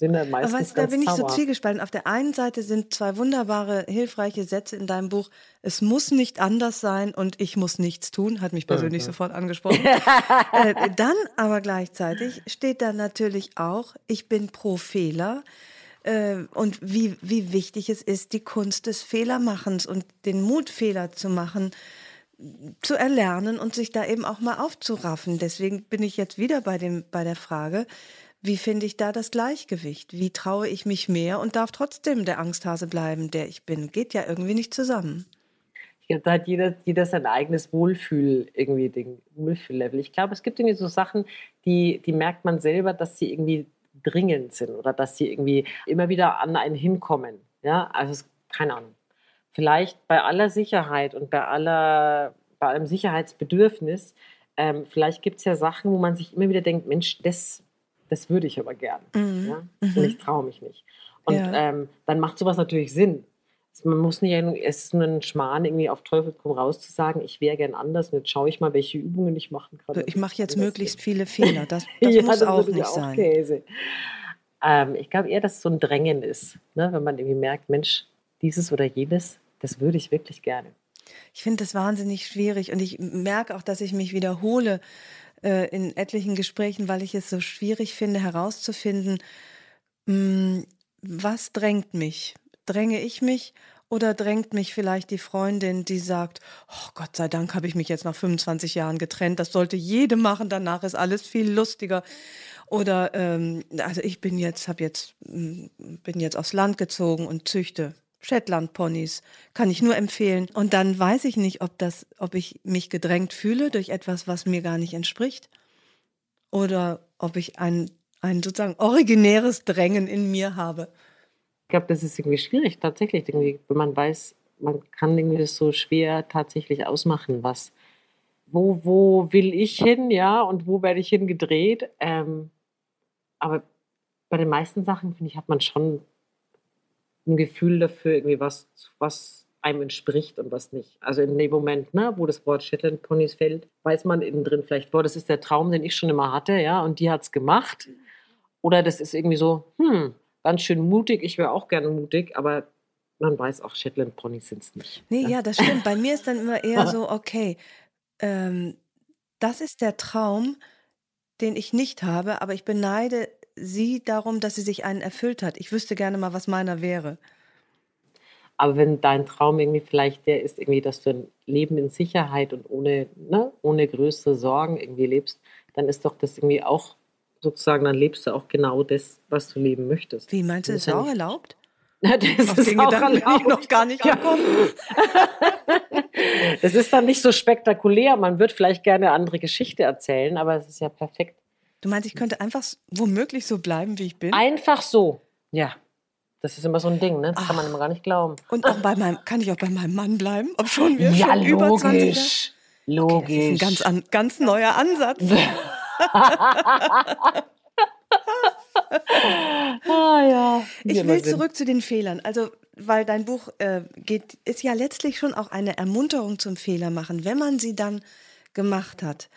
sind dann meistens Aber weißt, da bin ich so zwiegespalten. Auf der einen Seite sind zwei wunderbare, hilfreiche Sätze in deinem Buch. Es muss nicht anders sein und ich muss nichts tun, hat mich persönlich mhm. sofort angesprochen. äh, dann aber gleichzeitig steht da natürlich auch, ich bin pro Fehler äh, und wie, wie wichtig es ist, die Kunst des Fehlermachens und den Mut, Fehler zu machen, zu erlernen und sich da eben auch mal aufzuraffen. Deswegen bin ich jetzt wieder bei, dem, bei der Frage, wie finde ich da das Gleichgewicht? Wie traue ich mich mehr und darf trotzdem der Angsthase bleiben, der ich bin? Geht ja irgendwie nicht zusammen. Glaube, da hat jeder, jeder sein eigenes Wohlfühl, irgendwie, den Wohlfühllevel. Ich glaube, es gibt irgendwie so Sachen, die, die merkt man selber, dass sie irgendwie dringend sind oder dass sie irgendwie immer wieder an einen hinkommen. Ja, also es, keine Ahnung. Vielleicht bei aller Sicherheit und bei aller, bei allem Sicherheitsbedürfnis, ähm, vielleicht gibt es ja Sachen, wo man sich immer wieder denkt, Mensch, das, das würde ich aber gern. Mhm. Ja? Mhm. Und ich traue mich nicht. Und Ja. ähm, dann macht sowas natürlich Sinn. Man muss nicht, es ist nur ein Schmarrn, irgendwie auf Teufel komm raus zu sagen, ich wäre gern anders und jetzt schaue ich mal, welche Übungen ich machen kann. Ich mache jetzt möglichst viele Fehler. Das, das ja, muss das auch nicht auch sein. Käse. Ähm, ich glaube eher, dass es so ein Drängen ist, ne? wenn man irgendwie merkt, Mensch, dieses oder jenes, das würde ich wirklich gerne. Ich finde das wahnsinnig schwierig und ich merke auch, dass ich mich wiederhole äh, in etlichen Gesprächen, weil ich es so schwierig finde herauszufinden, mh, was drängt mich? Dränge ich mich oder drängt mich vielleicht die Freundin, die sagt, oh Gott sei Dank habe ich mich jetzt nach 25 Jahren getrennt, das sollte jede machen, danach ist alles viel lustiger. Oder ähm, also ich bin jetzt, habe jetzt, mh, bin jetzt aufs Land gezogen und züchte Shetland-Ponys. Kann ich nur empfehlen. Und dann weiß ich nicht, ob das, ob ich mich gedrängt fühle durch etwas, was mir gar nicht entspricht. Oder ob ich ein, ein sozusagen originäres Drängen in mir habe. Ich glaube, das ist irgendwie schwierig, tatsächlich, irgendwie, wenn man weiß, man kann irgendwie so schwer tatsächlich ausmachen, was, wo, wo will ich hin, ja, und wo werde ich hingedreht. Ähm, aber bei den meisten Sachen, finde ich, hat man schon ein Gefühl dafür, irgendwie was, was einem entspricht und was nicht. Also in dem Moment, ne, wo das Wort Shetland Ponys fällt, weiß man innen drin vielleicht, boah, das ist der Traum, den ich schon immer hatte, ja, und die hat es gemacht. Oder das ist irgendwie so, hm, ganz schön mutig, ich wäre auch gerne mutig, aber man weiß auch, Shetland Ponys sind es nicht. Nee, ja, das stimmt. Bei mir ist dann immer eher so, okay, ähm, das ist der Traum, den ich nicht habe, aber ich beneide sie darum, dass sie sich einen erfüllt hat. Ich wüsste gerne mal, was meiner wäre. Aber wenn dein Traum irgendwie vielleicht der ist, irgendwie, dass du ein Leben in Sicherheit und ohne, ne, ohne größere Sorgen irgendwie lebst, dann ist doch das irgendwie auch sozusagen, dann lebst du auch genau das, was du leben möchtest. Wie meinst du, Das ist auch erlaubt? Das Auf ist den auch Gedanken erlaubt. noch gar nicht Ja. gekommen. Das ist dann nicht so spektakulär. Man wird vielleicht gerne eine andere Geschichte erzählen, aber es ist ja perfekt. Du meinst, ich könnte einfach womöglich so bleiben, wie ich bin? Einfach so. Ja. Das ist immer so ein Ding, ne? Das kann man Ach. immer gar nicht glauben. Und auch bei meinem, kann ich auch bei meinem Mann bleiben? Ob schon wir ja, schon über 20 Jahre? logisch. Okay, Logisch. das ist ein ganz, an, ganz neuer Ansatz. ah, ja. Ich will zurück zu den Fehlern. Also, weil dein Buch äh, geht, ist ja letztlich schon auch eine Ermunterung zum Fehler machen. Wenn man sie dann gemacht hat,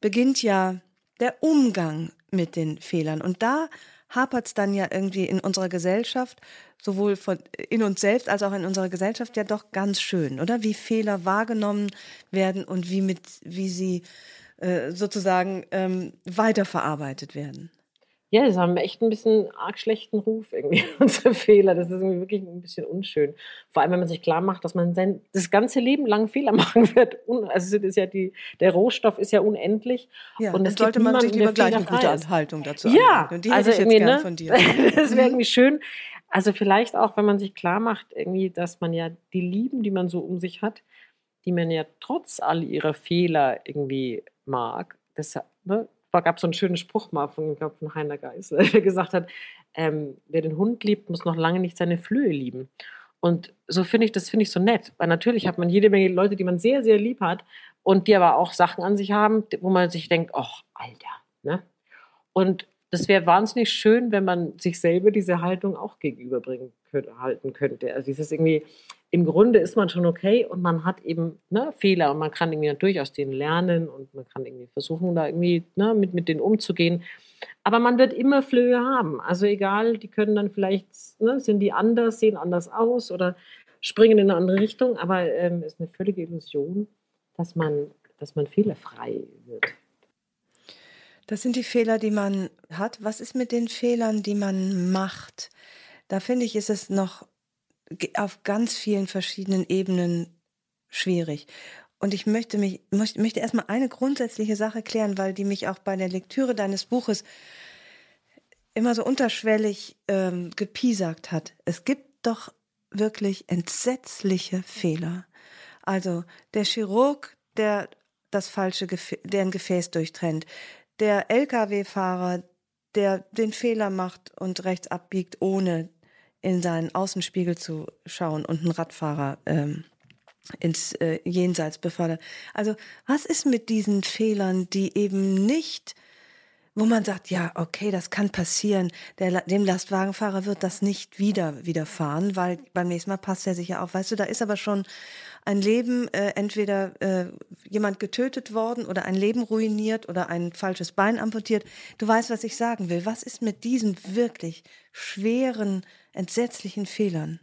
beginnt ja der Umgang mit den Fehlern. Und da hapert es dann ja irgendwie in unserer Gesellschaft, sowohl von, in uns selbst als auch in unserer Gesellschaft ja doch ganz schön, oder? Wie Fehler wahrgenommen werden und wie, mit, wie sie äh, sozusagen ähm, weiterverarbeitet werden. Ja, das haben echt ein bisschen arg schlechten Ruf irgendwie, unsere Fehler. Das ist irgendwie wirklich ein bisschen unschön. Vor allem, wenn man sich klar macht, dass man sein, das ganze Leben lang Fehler machen wird. Also es ist ja die, der Rohstoff ist ja unendlich. Ja, und es gibt sollte man sich lieber gleich eine gute. Haltung dazu Ja. Und die also hätte ich jetzt irgendwie, gern ne? von dir. Das wäre irgendwie schön. Also vielleicht auch, wenn man sich klar macht, irgendwie, dass man ja die Lieben, die man so um sich hat, die man ja trotz all ihrer Fehler irgendwie mag, das ne, gab so einen schönen Spruch mal von, glaub, von Heiner Geisel, der gesagt hat, ähm, wer den Hund liebt, muss noch lange nicht seine Flöhe lieben. Und so finde ich, das finde ich so nett, weil natürlich hat man jede Menge Leute, die man sehr, sehr lieb hat und die aber auch Sachen an sich haben, wo man sich denkt, ach, Alter, ne? Und das wäre wahnsinnig schön, wenn man sich selber diese Haltung auch gegenüberbringen könnte, halten könnte. Also dieses irgendwie, im Grunde ist man schon okay und man hat eben ne, Fehler und man kann irgendwie natürlich aus lernen und man kann irgendwie versuchen, da irgendwie ne, mit, mit denen umzugehen. Aber man wird immer Flöhe haben. Also egal, die können dann vielleicht, ne, sind die anders, sehen anders aus oder springen in eine andere Richtung, aber es ähm, ist eine völlige Illusion, dass man, dass man fehlerfrei wird. Das sind die Fehler, die man hat. Was ist mit den Fehlern, die man macht? Da finde ich, ist es noch auf ganz vielen verschiedenen Ebenen schwierig. Und ich möchte mich, möchte, möchte erstmal eine grundsätzliche Sache klären, weil die mich auch bei der Lektüre deines Buches immer so unterschwellig ähm, gepiesackt hat. Es gibt doch wirklich entsetzliche Fehler. Also der Chirurg, der das falsche, Gefä der ein Gefäß durchtrennt, der LKW-Fahrer, der den Fehler macht und rechts abbiegt, ohne in seinen Außenspiegel zu schauen und einen Radfahrer ähm, ins äh, Jenseits befördert. Also was ist mit diesen Fehlern, die eben nicht wo man sagt, ja, okay, das kann passieren. Der, dem Lastwagenfahrer wird das nicht wieder widerfahren, weil beim nächsten Mal passt er sich ja auf. Weißt du, da ist aber schon ein Leben, äh, entweder äh, jemand getötet worden oder ein Leben ruiniert oder ein falsches Bein amputiert. Du weißt, was ich sagen will. Was ist mit diesen wirklich schweren, entsetzlichen Fehlern?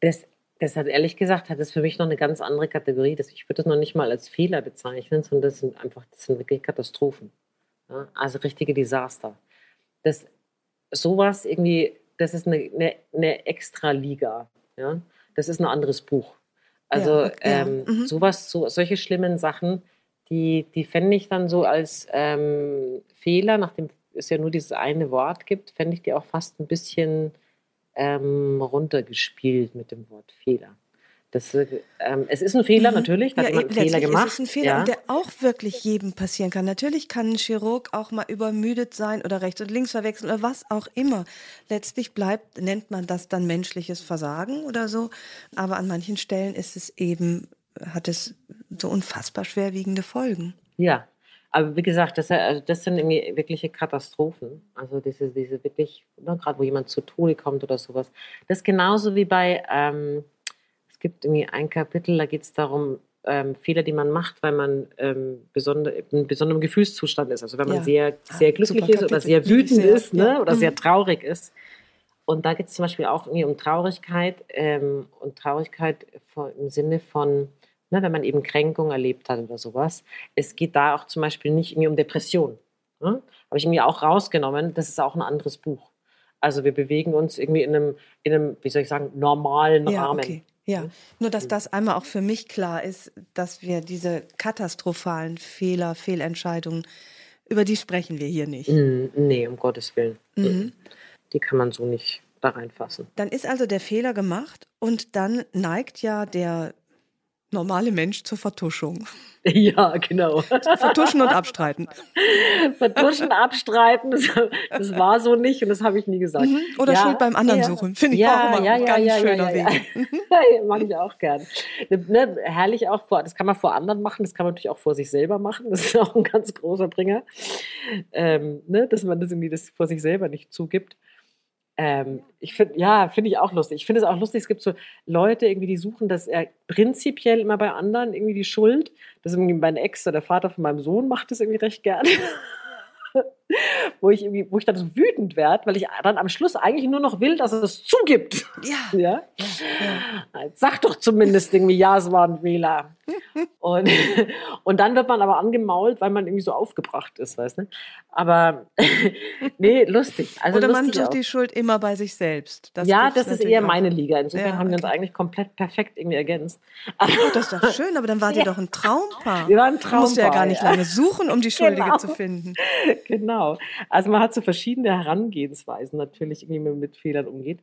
Das, das hat ehrlich gesagt, hat das für mich noch eine ganz andere Kategorie. Das, ich würde das noch nicht mal als Fehler bezeichnen, sondern das sind einfach, das sind wirklich Katastrophen. Ja, also richtige Desaster. Das, sowas irgendwie, das ist eine, eine, eine Extraliga. Ja? Das ist ein anderes Buch. Also ja, ähm, ja. Mhm. sowas, so, solche schlimmen Sachen, die, die fände ich dann so als ähm, Fehler, nachdem es ja nur dieses eine Wort gibt, fände ich die auch fast ein bisschen ähm, runtergespielt mit dem Wort Fehler. Das, ähm, es ist ein Fehler, mhm. natürlich, da ja, hat jemand einen Fehler gemacht. Es ist ein Fehler, ja. der auch wirklich jedem passieren kann. Natürlich kann ein Chirurg auch mal übermüdet sein oder rechts und links verwechseln oder was auch immer. Letztlich bleibt, nennt man das dann menschliches Versagen oder so. Aber an manchen Stellen ist es eben, hat es so unfassbar schwerwiegende Folgen. Ja, aber wie gesagt, das, also das sind irgendwie wirkliche Katastrophen. Also diese, diese wirklich, ne, gerade wo jemand zu Tode kommt oder sowas. Das ist genauso wie bei... Ähm, es gibt irgendwie ein Kapitel, da geht es darum, ähm, Fehler, die man macht, weil man ähm, besonder, in besonderem Gefühlszustand ist. Also wenn man ja. sehr, sehr glücklich Super ist oder sehr wütend sehr, ist ne? Ja. oder mhm. sehr traurig ist. Und da geht es zum Beispiel auch irgendwie um Traurigkeit ähm, und Traurigkeit im Sinne von, ne, wenn man eben Kränkung erlebt hat oder sowas. Es geht da auch zum Beispiel nicht irgendwie um Depression. Ne? Habe ich irgendwie auch rausgenommen. Das ist auch ein anderes Buch. Also wir bewegen uns irgendwie in einem, in einem wie soll ich sagen, normalen ja, Rahmen. Okay. Ja, nur dass das einmal auch für mich klar ist, dass wir diese katastrophalen Fehler, Fehlentscheidungen, über die sprechen wir hier nicht. Mm, nee, um Gottes Willen. Mhm. Die kann man so nicht da reinfassen. Dann ist also der Fehler gemacht und dann neigt ja der normale Mensch zur Vertuschung. Ja, genau. Vertuschen und abstreiten. Vertuschen, abstreiten, das, das, war so nicht und das habe ich nie gesagt. Mhm. Oder ja, Schuld beim anderen ja. suchen, finde ich ja, auch immer ein ganz schöner Weg. Ja, mag ich auch gern. Ne, herrlich auch vor, das kann man vor anderen machen, das kann man natürlich auch vor sich selber machen. Das ist auch ein ganz großer Bringer, ähm, ne, dass man das irgendwie das vor sich selber nicht zugibt. Ähm, ich finde, ja, finde ich auch lustig. Ich finde es auch lustig, es gibt so Leute irgendwie, die suchen das äh, prinzipiell immer bei anderen irgendwie die Schuld. Das ist irgendwie mein Ex oder der Vater von meinem Sohn macht das irgendwie recht gerne. wo ich irgendwie, wo ich dann so wütend werde, weil ich dann am Schluss eigentlich nur noch will, dass er es zugibt. Ja. ja? ja, ja. Sag doch zumindest irgendwie, ja, es war ein Wähler. und, und dann wird man aber angemault, weil man irgendwie so aufgebracht ist, weißt du? Aber nee, lustig. Also Oder lustig man auch. die Schuld immer bei sich selbst. Das ja, das ist eher meine Liga. Insofern haben wir uns eigentlich komplett perfekt irgendwie ergänzt. Oh, das ist doch schön, aber dann wart ihr doch ein Traumpaar. Wir waren ein Traumpaar. Du musst ja gar nicht lange suchen, um die Schuldige genau. zu finden. Genau. Also man hat so verschiedene Herangehensweisen natürlich, wie man mit Fehlern umgeht.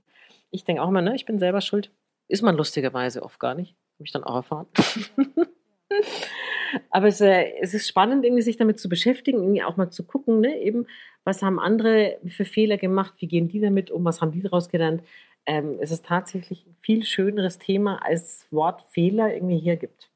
Ich denke auch immer, ne, ich bin selber schuld. Ist man lustigerweise oft gar nicht. Habe ich dann auch erfahren. Aber es, äh, es, ist spannend, irgendwie sich damit zu beschäftigen, irgendwie auch mal zu gucken, ne, eben, was haben andere für Fehler gemacht, wie gehen die damit um, was haben die daraus gelernt. Ähm, es ist tatsächlich ein viel schöneres Thema, als Wort Fehler irgendwie hier gibt.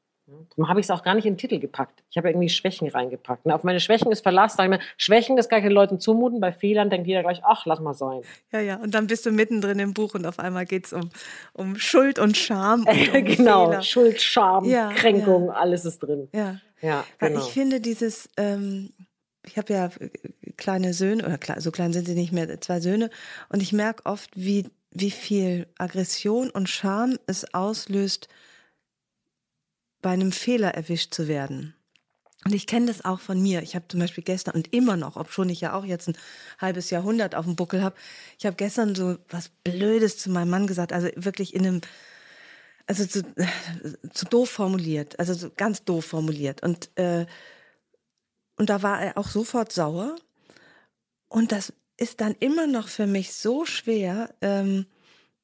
Darum habe ich es auch gar nicht in den Titel gepackt. Ich habe irgendwie Schwächen reingepackt. Ne? Auf meine Schwächen ist Verlass. Sag ich mir, Schwächen, das gar keine Leuten zumuten. Bei Fehlern denkt jeder gleich, ach, lass mal sein. Ja, ja. Und dann bist du mittendrin im Buch und auf einmal geht es um, um Schuld und Scham. Und um genau, Fehler. Schuld, Scham, ja, Kränkung, ja. alles ist drin. Ja, ja Weil genau. ich finde dieses, ähm, ich habe ja kleine Söhne, oder so klein sind sie nicht mehr, zwei Söhne. Und ich merke oft, wie, wie viel Aggression und Scham es auslöst, bei einem Fehler erwischt zu werden. Und ich kenne das auch von mir. Ich habe zum Beispiel gestern und immer noch, ob schon ich ja auch jetzt ein halbes Jahrhundert auf dem Buckel habe, ich habe gestern so was Blödes zu meinem Mann gesagt, also wirklich in einem, also zu, zu doof formuliert, also so ganz doof formuliert. Und, äh, und da war er auch sofort sauer. Und das ist dann immer noch für mich so schwer, ähm,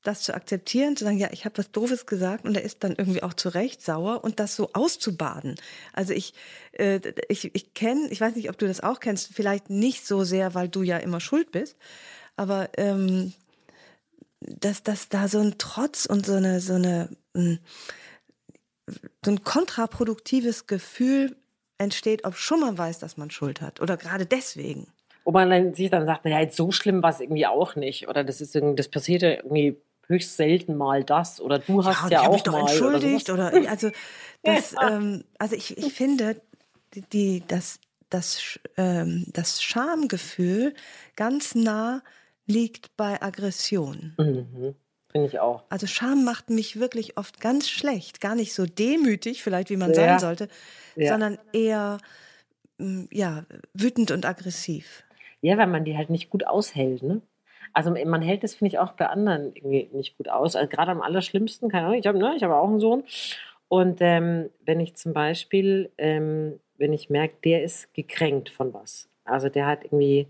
das zu akzeptieren, zu sagen, ja, ich habe was Doofes gesagt und er ist dann irgendwie auch zu Recht sauer und das so auszubaden. Also ich, äh, ich, ich kenne, ich weiß nicht, ob du das auch kennst, vielleicht nicht so sehr, weil du ja immer schuld bist, aber ähm, dass, dass da so ein Trotz und so eine, so eine, hm, so ein kontraproduktives Gefühl entsteht, ob schon man weiß, dass man Schuld hat oder gerade deswegen. Wo man dann sich dann sagt, naja, jetzt so schlimm war es irgendwie auch nicht. Oder das ist irgendwie, das passiert ja irgendwie höchst selten mal das. Oder du hast ja, ja auch mich doch mal. entschuldigt. Oder, Oder, also, das, ähm, also ich, ich finde, die, die, das, das, ähm, das Schamgefühl ganz nah liegt bei Aggression. mhm. Finde ich auch. Also Scham macht mich wirklich oft ganz schlecht, gar nicht so demütig, vielleicht wie man Ja. sein sollte, Ja. sondern eher mm, ja, wütend und aggressiv. Ja, weil man die halt nicht gut aushält, ne? Also man hält das, finde ich, auch bei anderen irgendwie nicht gut aus. Also gerade am allerschlimmsten, keine Ahnung, ich habe ne, ich hab auch einen Sohn. Und ähm, wenn ich zum Beispiel, ähm, wenn ich merke, der ist gekränkt von was. Also der hat irgendwie,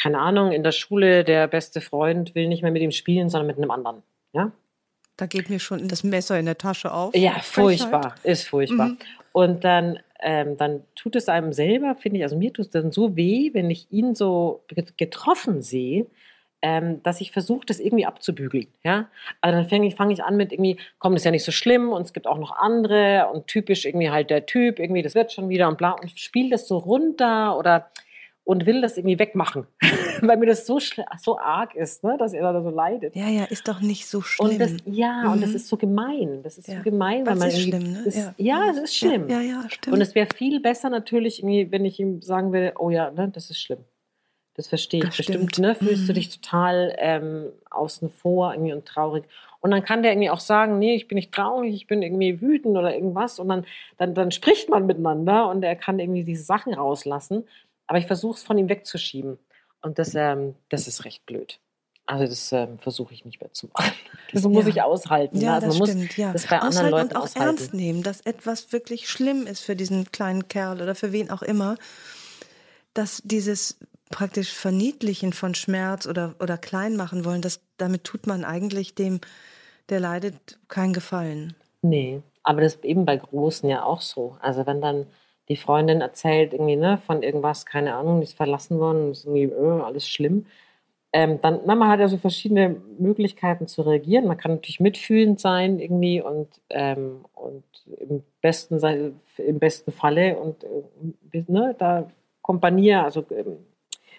keine Ahnung, in der Schule, der beste Freund will nicht mehr mit ihm spielen, sondern mit einem anderen. Ja, Da geht mir schon das Messer in der Tasche auf. Ja, furchtbar, ist furchtbar. Mhm. Und dann, ähm, dann tut es einem selber, finde ich, also mir tut es dann so weh, wenn ich ihn so get- getroffen sehe, ähm, dass ich versuche, das irgendwie abzubügeln. Ja? Also dann fange ich, fang ich an mit irgendwie, komm, das ist ja nicht so schlimm und es gibt auch noch andere und typisch irgendwie halt der Typ, irgendwie, das wird schon wieder und bla und spiele das so runter oder und will das irgendwie wegmachen, weil mir das so, so arg ist, ne, dass er da so leidet. Ja, ja, ist doch nicht so schlimm. Und das, ja, und das Mhm. ist so gemein. Das ist Ja. so gemein, weil man ist schlimm, ne? Das, Ja. ja. es ist schlimm. Ja, ja, stimmt. Und es wäre viel besser natürlich, wenn ich ihm sagen würde, oh ja, ne, das ist schlimm. Das verstehe ich Das bestimmt. stimmt. Ne? Fühlst du Mhm. dich total ähm, außen vor irgendwie und traurig. Und dann kann der irgendwie auch sagen, nee, ich bin nicht traurig, ich bin irgendwie wütend oder irgendwas. Und dann, dann, dann spricht man miteinander und er kann irgendwie diese Sachen rauslassen. Aber ich versuche es von ihm wegzuschieben. Und das, ähm, das ist recht blöd. Also das ähm, versuche ich nicht mehr zu machen. Das muss Ja. ich aushalten. ne? ja, also das man stimmt, muss ja. das bei anderen aushalten Leuten und auch aushalten. ernst nehmen, dass etwas wirklich schlimm ist für diesen kleinen Kerl oder für wen auch immer, dass dieses praktisch Verniedlichen von Schmerz oder, oder klein machen wollen, das, damit tut man eigentlich dem, der leidet, keinen Gefallen. Nee, aber das ist eben bei Großen ja auch so. Also wenn dann die Freundin erzählt irgendwie ne, von irgendwas, keine Ahnung, ist verlassen worden, ist irgendwie äh, alles schlimm, ähm, dann, na, man hat so verschiedene Möglichkeiten zu reagieren. Man kann natürlich mitfühlend sein irgendwie und, ähm, und im besten, im besten Falle und äh, ne, da kompanieren, also ähm,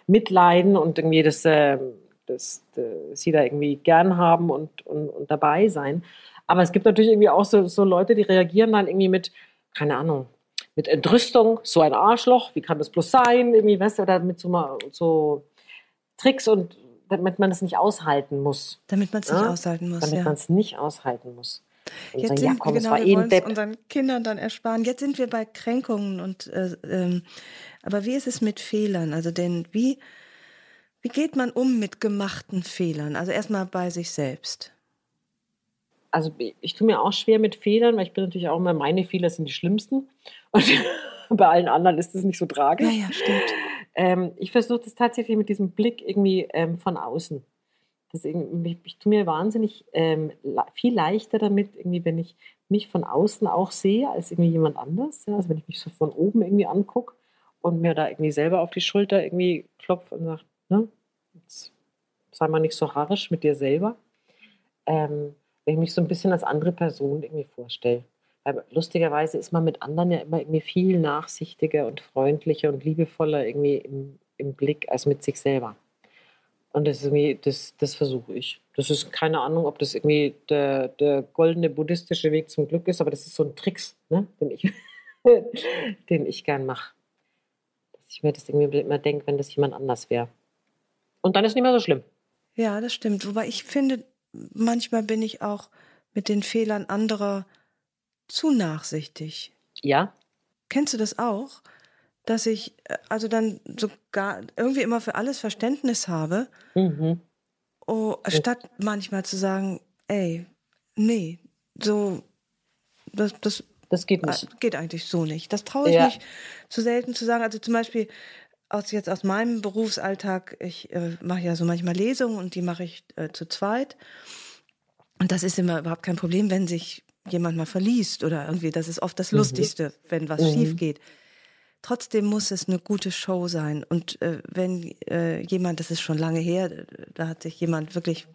mitleiden und irgendwie das, ähm, das, äh, sie da irgendwie gern haben und, und, und dabei sein. Aber es gibt natürlich irgendwie auch so, so Leute, die reagieren dann irgendwie mit, keine Ahnung, mit Entrüstung, so ein Arschloch, wie kann das bloß sein, irgendwie, weißt du, oder mit so, mal, so Tricks und damit man das nicht aushalten muss. Damit man es nicht Ja, aushalten muss. Damit ja. man es nicht aushalten muss. Und Jetzt sagen, sind ja, komm, wir, es genau, wir eh wollen es unseren Kindern dann ersparen. Jetzt sind wir bei Kränkungen und äh, ähm, aber wie ist es mit Fehlern? Also denn wie wie geht man um mit gemachten Fehlern? Also erstmal bei sich selbst. also ich, tue mir auch schwer mit Fehlern, weil ich bin natürlich auch immer, meine Fehler sind die schlimmsten. Und bei allen anderen ist es nicht so tragisch. Ja, ja, stimmt. Ähm, ich versuche das tatsächlich mit diesem Blick irgendwie ähm, von außen. Irgendwie, ich, ich tue mir wahnsinnig ähm, viel leichter damit, irgendwie, wenn ich mich von außen auch sehe, als irgendwie jemand anders. Ja? Also wenn ich mich so von oben irgendwie angucke und mir da irgendwie selber auf die Schulter irgendwie klopfe und sage, ne, jetzt sei mal nicht so harrisch mit dir selber. Ähm, wenn ich mich so ein bisschen als andere Person irgendwie vorstelle. Weil lustigerweise ist man mit anderen ja immer irgendwie viel nachsichtiger und freundlicher und liebevoller irgendwie im, im Blick als mit sich selber. Und das, das, das versuche ich. Das ist keine Ahnung, ob das irgendwie der, der goldene buddhistische Weg zum Glück ist, aber das ist so ein Tricks, ne, den ich, den ich gern mache. Ich mir das irgendwie immer denke, wenn das jemand anders wäre. Und dann ist es nicht mehr so schlimm. Ja, das stimmt. Wobei ich finde, manchmal bin ich auch mit den Fehlern anderer zu nachsichtig. Ja, Kennst du das auch? Dass ich äh, also dann sogar irgendwie immer für alles Verständnis habe, mhm. oh, statt manchmal zu sagen, ey, nee, so, das, das das geht nicht. äh, geht eigentlich so nicht. Das traue ich Ja. mich zu selten zu sagen. Also zum Beispiel aus jetzt aus meinem Berufsalltag, ich äh, mache ja so manchmal Lesungen und die mache ich äh, zu zweit. Und das ist immer überhaupt kein Problem, wenn sich jemand mal verliest oder irgendwie, das ist oft das mhm. Lustigste, wenn was mhm. schief geht. Trotzdem muss es eine gute Show sein. Und äh, wenn äh, jemand, das ist schon lange her, da hat sich jemand wirklich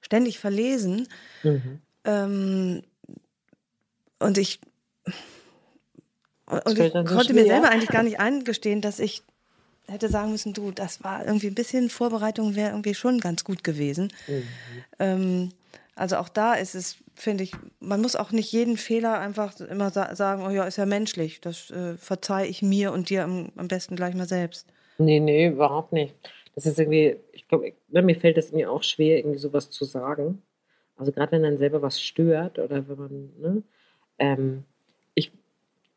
ständig verlesen. Mhm. Ähm, und ich, und ich konnte mir selber eigentlich gar nicht eingestehen, dass ich hätte sagen müssen, du, das war irgendwie ein bisschen Vorbereitung wäre irgendwie schon ganz gut gewesen. Mhm. Ähm, also auch da ist es, finde ich, man muss auch nicht jeden Fehler einfach immer sa sagen, oh ja, ist ja menschlich. Das äh, verzeihe ich mir und dir am, am, besten gleich mal selbst. Nee, nee, überhaupt nicht. Das ist irgendwie, ich glaube, ne, mir fällt es mir auch schwer, irgendwie sowas zu sagen. Also gerade wenn dann selber was stört oder wenn man, ne, ähm,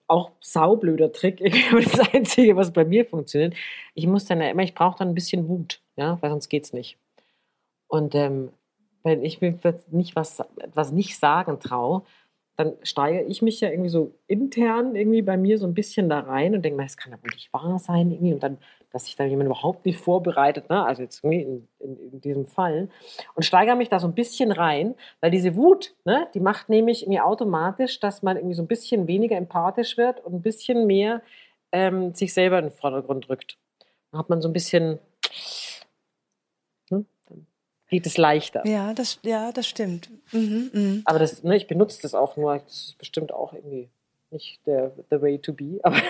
auch saublöder Trick, das Einzige, was bei mir funktioniert, ich muss dann immer, ich brauche dann ein bisschen Wut, ja, weil sonst geht es nicht. Und ähm, wenn ich mir nicht was, was nicht sagen traue, dann steige ich mich ja irgendwie so intern irgendwie bei mir so ein bisschen da rein und denke mir, das kann ja wohl nicht wahr sein irgendwie und dann, dass sich da jemand überhaupt nicht vorbereitet, ne? also jetzt irgendwie in, in, in, diesem Fall und steigere mich da so ein bisschen rein, weil diese Wut, ne, die macht nämlich irgendwie automatisch, dass man irgendwie so ein bisschen weniger empathisch wird und ein bisschen mehr ähm, sich selber in den Vordergrund rückt. Dann hat man so ein bisschen geht es leichter. Ja, das, ja, das stimmt. Mhm, mh. Aber das, ne, ich benutze das auch nur. Das ist bestimmt auch irgendwie nicht der the way to be. Aber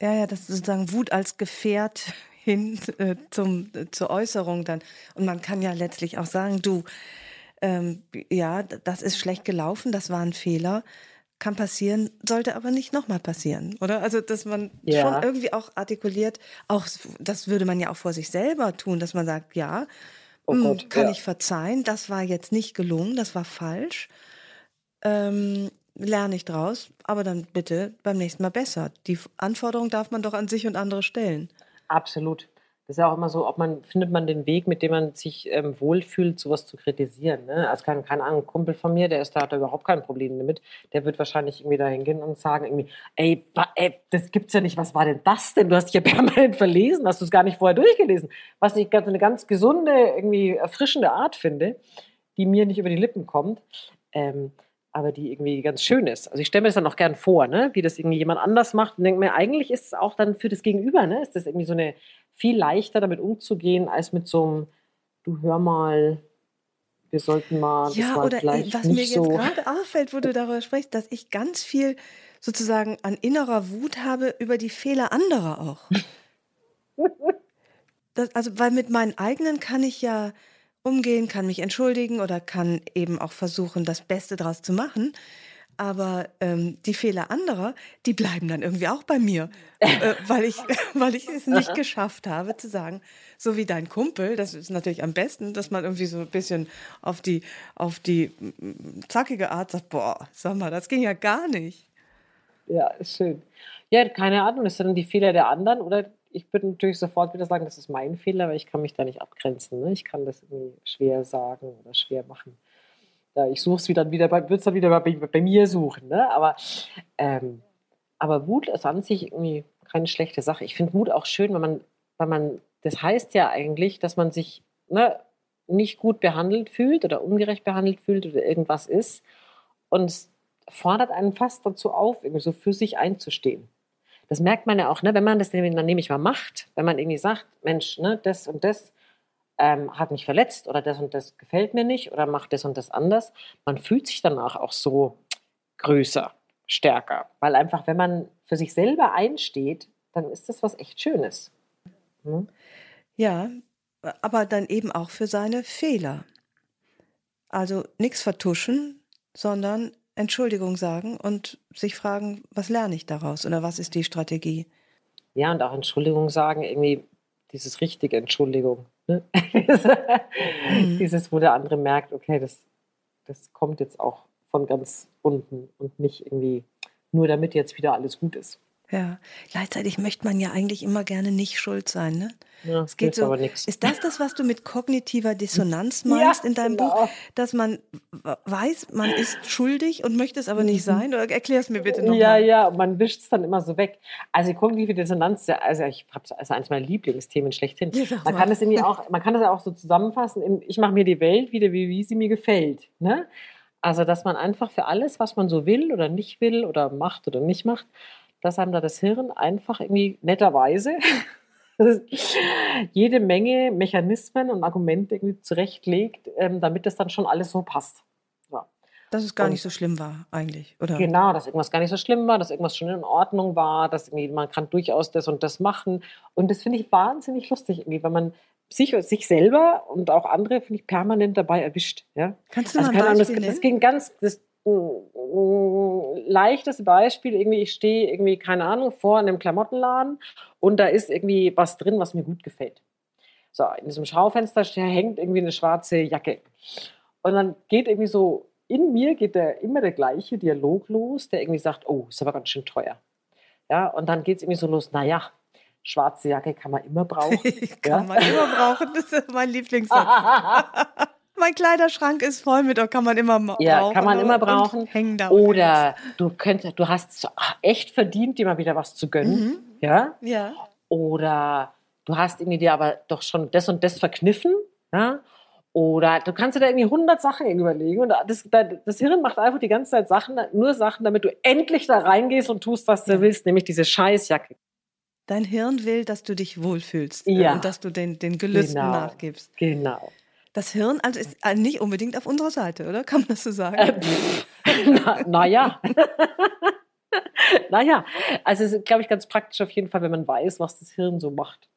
ja, ja, das ist sozusagen Wut als Gefährt hin äh, zum, äh, zur Äußerung dann. Und man kann ja letztlich auch sagen, du, ähm, ja, das ist schlecht gelaufen, das war ein Fehler kann passieren, sollte aber nicht nochmal passieren, oder? Also, dass man ja. schon irgendwie auch artikuliert, auch das würde man ja auch vor sich selber tun, dass man sagt, ja, Oh hm, Gott, kann ja. ich verzeihen, das war jetzt nicht gelungen, das war falsch. Ähm, lerne ich draus, aber dann bitte beim nächsten Mal besser. Die Anforderung darf man doch an sich und andere stellen. Absolut. Das ist ja auch immer so, ob man, findet man den Weg, mit dem man sich ähm, wohlfühlt, sowas zu kritisieren. Ne? Also kein, keine Ahnung, ein Kumpel von mir, der ist da, hat da überhaupt kein Problem damit. Der wird wahrscheinlich irgendwie da hingehen und sagen irgendwie, ey, ey, das gibt's ja nicht, was war denn das denn? Du hast dich ja permanent verlesen, hast du es gar nicht vorher durchgelesen. Was ich ganz, eine ganz gesunde, irgendwie erfrischende Art finde, die mir nicht über die Lippen kommt. Ähm, aber die irgendwie ganz schön ist. Also ich stelle mir das dann auch gern vor, ne? wie das irgendwie jemand anders macht und denke mir, eigentlich ist es auch dann für das Gegenüber, ne? ist das irgendwie so eine viel leichter damit umzugehen, als mit so einem, du hör mal, wir sollten mal. Ja, oder was mir jetzt so gerade auffällt, wo du darüber sprichst, dass ich ganz viel sozusagen an innerer Wut habe über die Fehler anderer auch. das, also, weil mit meinen eigenen kann ich ja umgehen, kann mich entschuldigen oder kann eben auch versuchen, das Beste daraus zu machen. Aber ähm, die Fehler anderer, die bleiben dann irgendwie auch bei mir, äh, weil, ich, weil ich es nicht geschafft habe zu sagen, so wie dein Kumpel, das ist natürlich am besten, dass man irgendwie so ein bisschen auf die, auf die zackige Art sagt, boah, sag mal, das ging ja gar nicht. Ja, ist schön. Ja, keine Ahnung, das sind dann die Fehler der anderen oder ich würde natürlich sofort wieder sagen, das ist mein Fehler, weil ich kann mich da nicht abgrenzen. Ne? Ich kann das irgendwie schwer sagen oder schwer machen ja, ich suche es wieder, wieder würde es dann wieder bei, bei, mir suchen. Ne? Aber, ähm, aber Wut ist an sich irgendwie keine schlechte Sache. Ich finde Wut auch schön, wenn man, weil man, das heißt ja eigentlich, dass man sich ne, nicht gut behandelt fühlt oder ungerecht behandelt fühlt oder irgendwas ist. Und es fordert einen fast dazu auf, irgendwie so für sich einzustehen. Das merkt man ja auch, ne, wenn man das dann nämlich mal macht, wenn man irgendwie sagt, Mensch, ne, das und das ähm, hat mich verletzt oder das und das gefällt mir nicht oder macht das und das anders. Man fühlt sich danach auch so größer, stärker, weil einfach, wenn man für sich selber einsteht, dann ist das was echt Schönes. Hm? Ja, aber dann eben auch für seine Fehler. Also nichts vertuschen, sondern Entschuldigung sagen und sich fragen, was lerne ich daraus oder was ist die Strategie? Ja, und auch Entschuldigung sagen, irgendwie dieses richtige Entschuldigung. Ne? mhm. Dieses, wo der andere merkt, okay, das, das kommt jetzt auch von ganz unten und nicht irgendwie nur damit jetzt wieder alles gut ist. Ja, gleichzeitig möchte man ja eigentlich immer gerne nicht schuld sein, ne? Ja, es geht so. Ist das das, was du mit kognitiver Dissonanz meinst in deinem genau. Buch, dass man weiß, man ist schuldig und möchte es aber nicht sein? Oder erklär es mir bitte nochmal. Mhm. Ja, ja, man wischt es dann immer so weg. Also kognitive Dissonanz, ja, also ich habe also eines meiner Lieblingsthemen schlechthin. Ja, man mal. kann es irgendwie auch, man kann das ja auch so zusammenfassen. In, ich mache mir die Welt wieder, wie, wie sie mir gefällt. Ne? Also dass man einfach für alles, was man so will oder nicht will oder macht oder nicht macht, dass einem da das Hirn einfach irgendwie netterweise jede Menge Mechanismen und Argumente irgendwie zurechtlegt, ähm, damit das dann schon alles so passt. Ja. Dass es gar Und- nicht so schlimm war, eigentlich, oder? Genau, dass irgendwas gar nicht so schlimm war, dass irgendwas schon in Ordnung war, dass irgendwie man kann durchaus das und das machen. Und das finde ich wahnsinnig lustig, irgendwie, wenn man sich, sich selber und auch andere, finde ich, permanent dabei erwischt. Ja? Kannst du Also mal ein Ahnung, das, das ging ganz, das leichtes Beispiel, irgendwie, ich stehe irgendwie, keine Ahnung, vor einem Klamottenladen und da ist irgendwie was drin, was mir gut gefällt. So, in diesem Schaufenster ste- hängt irgendwie eine schwarze Jacke. Und dann geht irgendwie so, in mir geht der, immer der gleiche Dialog los, der irgendwie sagt, oh, ist aber ganz schön teuer. Ja, und dann geht es irgendwie so los, naja, schwarze Jacke kann man immer brauchen. kann man immer brauchen. Das ist mein Lieblingssatz. mein Kleiderschrank ist voll mit, kann man immer ma- Ja, brauchen. kann man immer brauchen. Hängen da. Oder du könntest, du hast ah, echt verdient, dir mal wieder was zu gönnen. Ja. Ja. Oder du hast irgendwie dir aber doch schon das und das verkniffen. Ja. Oder du kannst dir da irgendwie 100 Sachen überlegen und das, das Hirn macht einfach die ganze Zeit Sachen, nur Sachen, damit du endlich da reingehst und tust, was du Ja. willst, nämlich diese Scheißjacke. Dein Hirn will, dass du dich wohlfühlst äh, Ja. und dass du den, den Gelüsten Genau. nachgibst. Genau. Das Hirn also ist äh, nicht unbedingt auf unserer Seite, oder? Kann man das so sagen? Äh, pff, na, naja. naja, also es ist, glaube ich, ganz praktisch auf jeden Fall, wenn man weiß, was das Hirn so macht.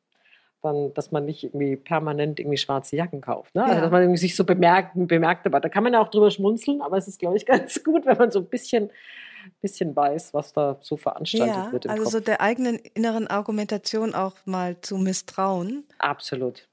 Dann, dass man nicht irgendwie permanent irgendwie schwarze Jacken kauft. Ne? Also, Ja. dass man sich so bemerkt, bemerkt, aber da kann man ja auch drüber schmunzeln, aber es ist, glaube ich, ganz gut, wenn man so ein bisschen, bisschen weiß, was da so veranstaltet ja, wird im also Kopf. so der eigenen inneren Argumentation auch mal zu misstrauen Absolut.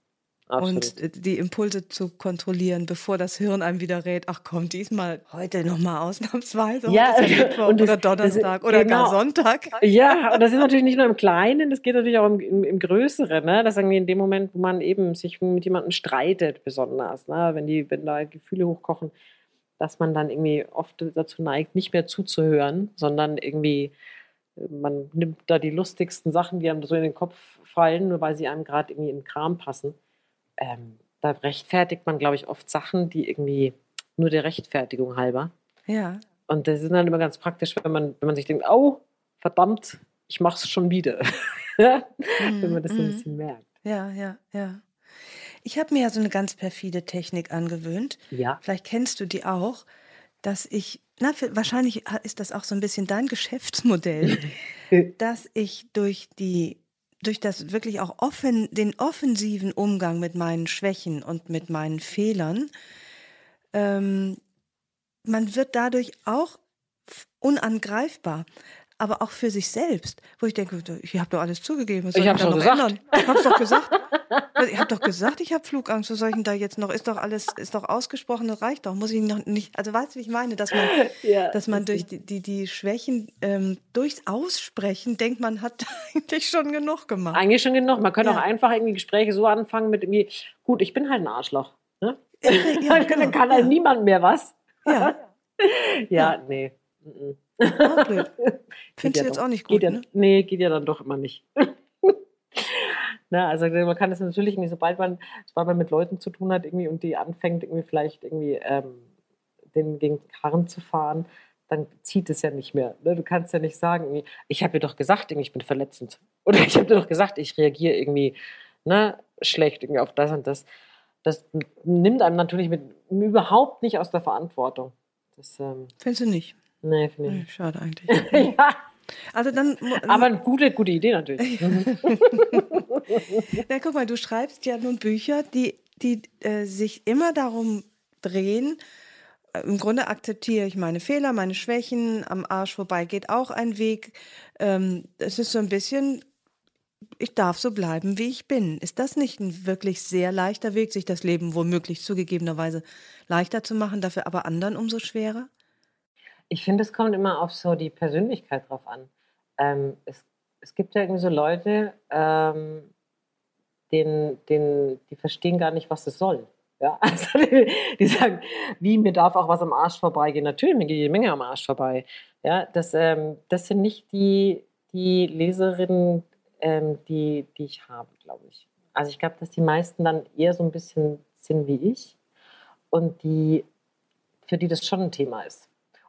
Absolut. und äh, die Impulse zu kontrollieren, bevor das Hirn einem wieder rät, ach komm, diesmal heute nochmal ausnahmsweise, Ja, ja Mittwoch das- oder das- Donnerstag oder gar genau. Sonntag. Ja, und das ist natürlich nicht nur im Kleinen, das geht natürlich auch im, im, im Größeren. Ne? Das irgendwie in dem Moment, wo man eben sich mit jemandem streitet, besonders, ne? wenn, die, wenn da Gefühle hochkochen, dass man dann irgendwie oft dazu neigt, nicht mehr zuzuhören, sondern irgendwie, äh, man nimmt da die lustigsten Sachen, die einem so in den Kopf fallen, nur weil sie einem gerade irgendwie in den Kram passen. Ähm, da rechtfertigt man, glaube ich, oft Sachen, die irgendwie nur der Rechtfertigung halber. Ja, Und das ist dann immer ganz praktisch, wenn man, wenn man sich denkt, oh, verdammt, ich mach's schon wieder. wenn man das so ein Mhm. bisschen merkt. ja, ja, ja. Ich habe mir ja so eine ganz perfide Technik angewöhnt. Ja. Vielleicht kennst du die auch, dass ich, na, für- wahrscheinlich ist das auch so ein bisschen dein Geschäftsmodell, dass ich durch die, durch das wirklich auch offen, den offensiven Umgang mit meinen Schwächen und mit meinen Fehlern, ähm, man wird dadurch auch unangreifbar. Aber auch für sich selbst, wo ich denke, ich habe doch alles zugegeben. Was soll Ich hab's da noch gesagt. ändern? Ich hab's doch gesagt. Ich habe doch gesagt, ich habe Flugangst. Was soll ich denn da jetzt noch? Ist doch alles, ist doch ausgesprochen, das reicht doch. Muss ich noch nicht. Also weißt du, wie ich meine, dass man, Ja, dass man durch die, die, die Schwächen ähm, durchs Aussprechen denkt, man hat eigentlich schon genug gemacht. Eigentlich schon genug. Man könnte Ja. auch einfach irgendwie Gespräche so anfangen mit irgendwie, gut, ich bin halt ein Arschloch. Ne? Ja, Dann genau. kann halt niemand mehr was. Ja, Ja, nee. Auch blöd. Geht Findest ja du jetzt doch. auch nicht Geht gut, ja, ne? Nee, geht ja dann doch immer nicht. Na, also man kann das natürlich irgendwie, sobald man, sobald man mit Leuten zu tun hat irgendwie und die anfängt irgendwie vielleicht irgendwie ähm, den gegen den Karren zu fahren, dann zieht es ja nicht mehr. Ne? Du kannst ja nicht sagen, ich habe dir doch gesagt, ich bin verletzend. Oder ich habe dir doch gesagt, ich reagiere irgendwie ne, schlecht irgendwie auf das und das. Das nimmt einem natürlich mit, überhaupt nicht aus der Verantwortung. Das, ähm, Findest du nicht? Nee, finde ich schade eigentlich. nicht. ja, Also dann. aber eine gute, gute Idee natürlich. Na, guck mal, du schreibst ja nun Bücher, die, die äh, sich immer darum drehen. äh, Im Grunde akzeptiere ich meine Fehler, meine Schwächen. Am Arsch vorbei geht auch ein Weg. Ähm, es ist so ein bisschen, ich darf so bleiben, wie ich bin. Ist das nicht ein wirklich sehr leichter Weg, sich das Leben womöglich zugegebenerweise leichter zu machen, dafür aber anderen umso schwerer? Ich finde, es kommt immer auf so die Persönlichkeit drauf an. Ähm, es es gibt ja irgendwie so Leute, ähm, den, den, die verstehen gar nicht, was es soll. Ja, also die, die, sagen, wie, mir darf auch was am Arsch vorbeigehen. Natürlich, mir geht jede Menge am Arsch vorbei. Ja, das, ähm, das sind nicht die, die Leserinnen, ähm, die, die ich habe, glaube ich. Also ich glaube, dass die meisten dann eher so ein bisschen sind wie ich und die, für die das schon ein Thema ist.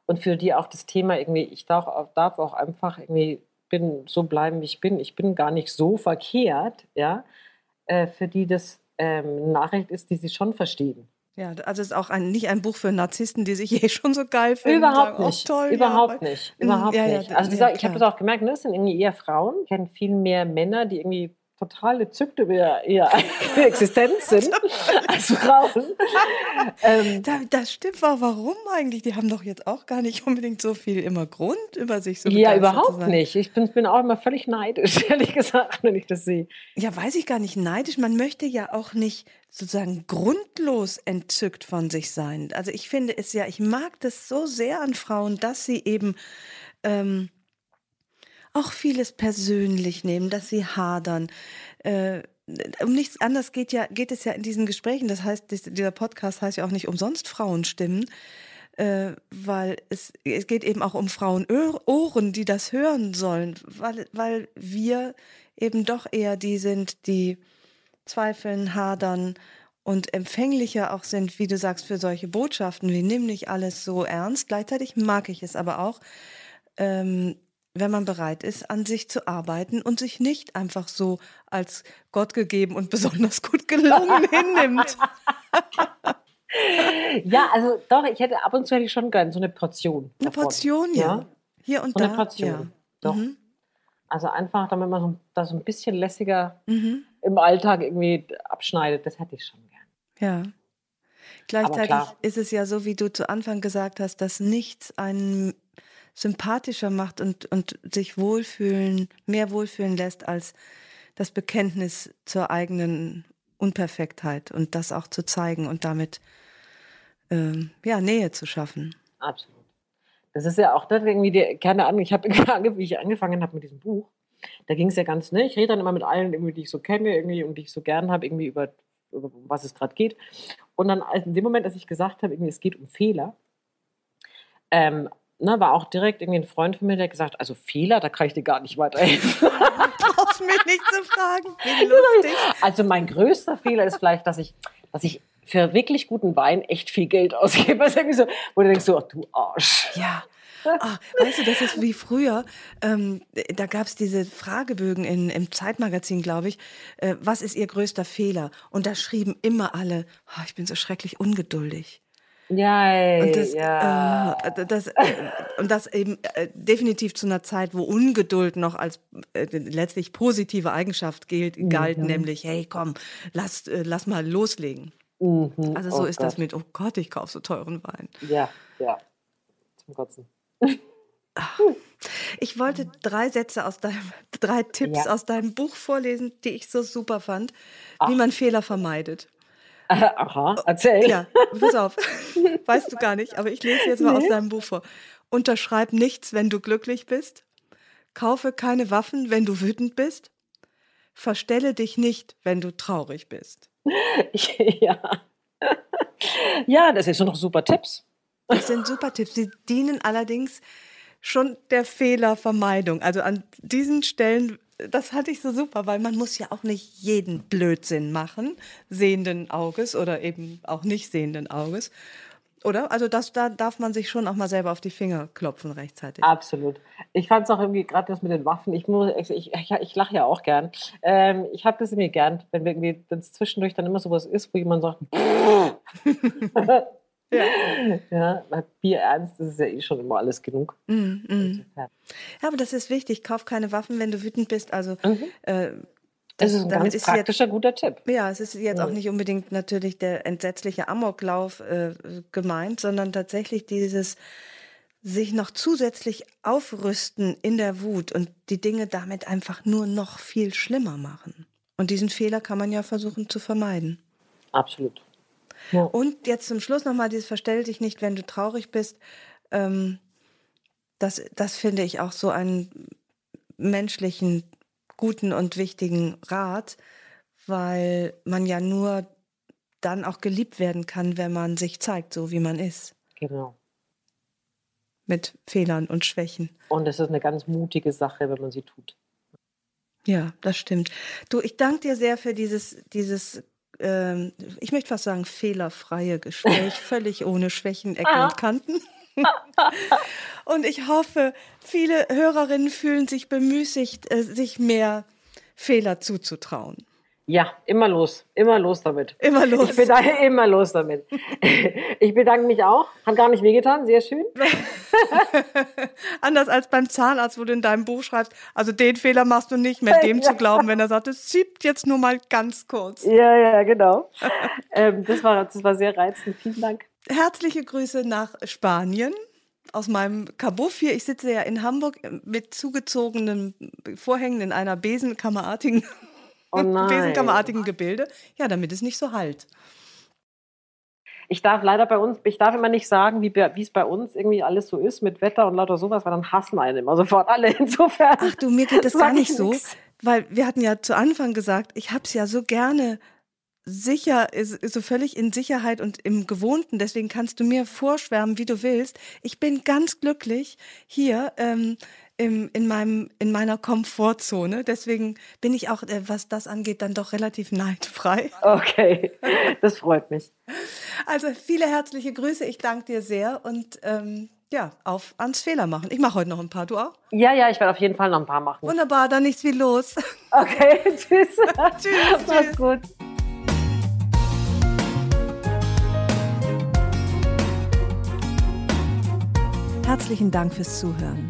Und für die auch das Thema irgendwie, ich darf, darf auch einfach irgendwie bin, so bleiben, wie ich bin. Ich bin gar nicht so verkehrt, ja, äh, für die das ähm, eine Nachricht ist, die sie schon verstehen. Ja, also es ist auch ein, nicht ein Buch für Narzissten, die sich eh schon so geil finden. Überhaupt sagen, nicht. Oh, toll, überhaupt ja, nicht. Überhaupt ja, nicht. Also ja, ich habe das auch gemerkt, ne, das sind irgendwie eher Frauen. Ich kenne viel mehr Männer, die irgendwie total entzückt über ihre eigene Existenz sind als Frauen. ähm, da, das stimmt auch. Warum eigentlich? Die haben doch jetzt auch gar nicht unbedingt so viel immer Grund über sich so Ja, überhaupt nicht. Ich bin, bin, auch immer völlig neidisch, ehrlich gesagt, wenn ich das sehe. Ja, weiß ich gar nicht neidisch. Man möchte ja auch nicht sozusagen grundlos entzückt von sich sein. Also ich finde es ja, ich mag das so sehr an Frauen, dass sie eben ähm, auch vieles persönlich nehmen, dass sie hadern. Äh, um nichts anderes geht ja, geht es ja in diesen Gesprächen. Das heißt, dieser Podcast heißt ja auch nicht umsonst Frauenstimmen, äh, weil es, es geht eben auch um Frauenohren, die das hören sollen, weil, weil wir eben doch eher die sind, die zweifeln, hadern und empfänglicher auch sind, wie du sagst, für solche Botschaften wie nimm nicht alles so ernst. Gleichzeitig mag ich es aber auch, ähm, wenn man bereit ist, an sich zu arbeiten und sich nicht einfach so als Gott gegeben und besonders gut gelungen hinnimmt. ja, also doch, ich hätte ab und zu hätte ich schon gern so eine Portion. Eine davon. Portion, ja. ja. Hier und so da. Eine Portion. Ja. Doch. Mhm. Also einfach, damit man so, das so ein bisschen lässiger mhm. im Alltag irgendwie abschneidet, das hätte ich schon gern. Ja. Gleichzeitig ist es ja so, wie du zu Anfang gesagt hast, dass nichts einen sympathischer macht und, und sich wohlfühlen, mehr wohlfühlen lässt als das Bekenntnis zur eigenen Unperfektheit und das auch zu zeigen und damit ähm, ja, Nähe zu schaffen. Absolut. Das ist ja auch das irgendwie, die, keine Ahnung, ich habe, wie ich angefangen habe mit diesem Buch, da ging es ja ganz, ne, ich rede dann immer mit allen, irgendwie, die ich so kenne irgendwie und die ich so gern habe, irgendwie über, über was es gerade geht. Und dann in dem Moment, als ich gesagt habe, es geht um Fehler, ähm, ne, war auch direkt irgendwie ein Freund von mir, der gesagt also Fehler, da kann ich dir gar nicht weiterhelfen. Brauchst mich nicht zu fragen. Wie lustig. Also mein größter Fehler ist vielleicht, dass ich, dass ich für wirklich guten Wein echt viel Geld ausgebe. Also irgendwie so, wo du denkst so, ach, du Arsch. Ja. Ah, weißt du, das ist wie früher. Ähm, da gab es diese Fragebögen in, im Zeitmagazin, glaube ich. Äh, was ist Ihr größter Fehler? Und da schrieben immer alle, oh, ich bin so schrecklich ungeduldig. Ja, und das, ja. Äh, das, äh, und das eben äh, definitiv zu einer Zeit, wo Ungeduld noch als äh, letztlich positive Eigenschaft gilt, galt, mhm. nämlich, hey, komm, lass, äh, lass mal loslegen. Mhm. Also so oh ist Gott. das mit, oh Gott, ich kaufe so teuren Wein. Ja, ja, zum Kotzen. Ich wollte drei Sätze aus deinem, drei Tipps ja. aus deinem Buch vorlesen, die ich so super fand, Ach. wie man Fehler vermeidet. Aha, erzähl. Ja, pass auf. Weißt du gar nicht, aber ich lese jetzt mal nee. aus deinem Buch vor. Unterschreib nichts, wenn du glücklich bist. Kaufe keine Waffen, wenn du wütend bist. Verstelle dich nicht, wenn du traurig bist. Ja. Ja, das sind doch super Tipps. Das sind super Tipps. Sie dienen allerdings schon der Fehlervermeidung. Also an diesen Stellen das hatte ich so super, weil man muss ja auch nicht jeden Blödsinn machen, sehenden Auges oder eben auch nicht sehenden Auges. Oder? Also das, da darf man sich schon auch mal selber auf die Finger klopfen rechtzeitig. Absolut. Ich fand es auch irgendwie gerade das mit den Waffen. Ich, ich, ich, ich lache ja auch gern. Ähm, ich habe das irgendwie gern, wenn es zwischendurch dann immer sowas ist, wo jemand sagt, Ja. ja, Bier ernst, das ist ja eh schon immer alles genug. Mm, mm. Ja, aber das ist wichtig. Kauf keine Waffen, wenn du wütend bist. Also mhm. äh, das, das, ist ein ganz ist praktischer, jetzt, guter Tipp. Ja, es ist jetzt auch nicht unbedingt natürlich der entsetzliche Amoklauf äh, gemeint, sondern tatsächlich dieses sich noch zusätzlich aufrüsten in der Wut und die Dinge damit einfach nur noch viel schlimmer machen. Und diesen Fehler kann man ja versuchen zu vermeiden. Absolut. Ja. Und jetzt zum Schluss nochmal dieses Verstell dich nicht, wenn du traurig bist. Ähm, das, das finde ich auch so ein menschlichen, guten und wichtigen Rat, weil man ja nur dann auch geliebt werden kann, wenn man sich zeigt, so wie man ist. Genau. Mit Fehlern und Schwächen. Und es ist eine ganz mutige Sache, wenn man sie tut. Ja, das stimmt. Du, ich danke dir sehr für dieses, dieses ähm, ich möchte fast sagen, fehlerfreie Gespräch, völlig ohne Schwächen, Ecken und Kanten. und ich hoffe, viele Hörerinnen fühlen sich bemüßigt, äh, sich mehr Fehler zuzutrauen. Ja, immer los, immer los damit. Immer los. Ich bedanke, immer los damit. Ich bedanke mich auch. Hat gar nicht wehgetan, sehr schön. Anders als beim Zahnarzt, wo du in deinem Buch schreibst, also den Fehler machst du nicht mehr, dem ja. zu glauben, wenn er sagt, es zieht jetzt nur mal ganz kurz. Ja, ja, genau. ähm, das, war, das war sehr reizend. Vielen Dank. Herzliche Grüße nach Spanien aus meinem Kabuff hier. Ich sitze ja in Hamburg mit zugezogenen Vorhängen in einer besenkammerartigen Oh Besenkammerartigen Gebilde. Ja, damit es nicht so halt. Ich darf leider bei uns, ich darf immer nicht sagen, wie, es bei uns irgendwie alles so ist mit Wetter und lauter sowas, weil dann hassen einen immer sofort alle. Insofern. Ach du, mir geht das gar nicht so, weil wir hatten ja zu Anfang gesagt, ich habe es ja so gerne sicher, so völlig in Sicherheit und im Gewohnten. Deswegen kannst du mir vorschwärmen, wie du willst. Ich bin ganz glücklich hier. Ähm, im, in, meinem, in meiner Komfortzone. Deswegen bin ich auch, äh, was das angeht, dann doch relativ neidfrei. Okay, das freut mich. Also viele herzliche Grüße. Ich danke dir sehr und ähm, ja, auf ans Fehler machen. Ich mache heute noch ein paar. Du auch? Ja, ja, ich werde auf jeden Fall noch ein paar machen. Wunderbar, dann nichts wie los. Okay, tschüss. tschüss. Mach's gut. Herzlichen Dank fürs Zuhören.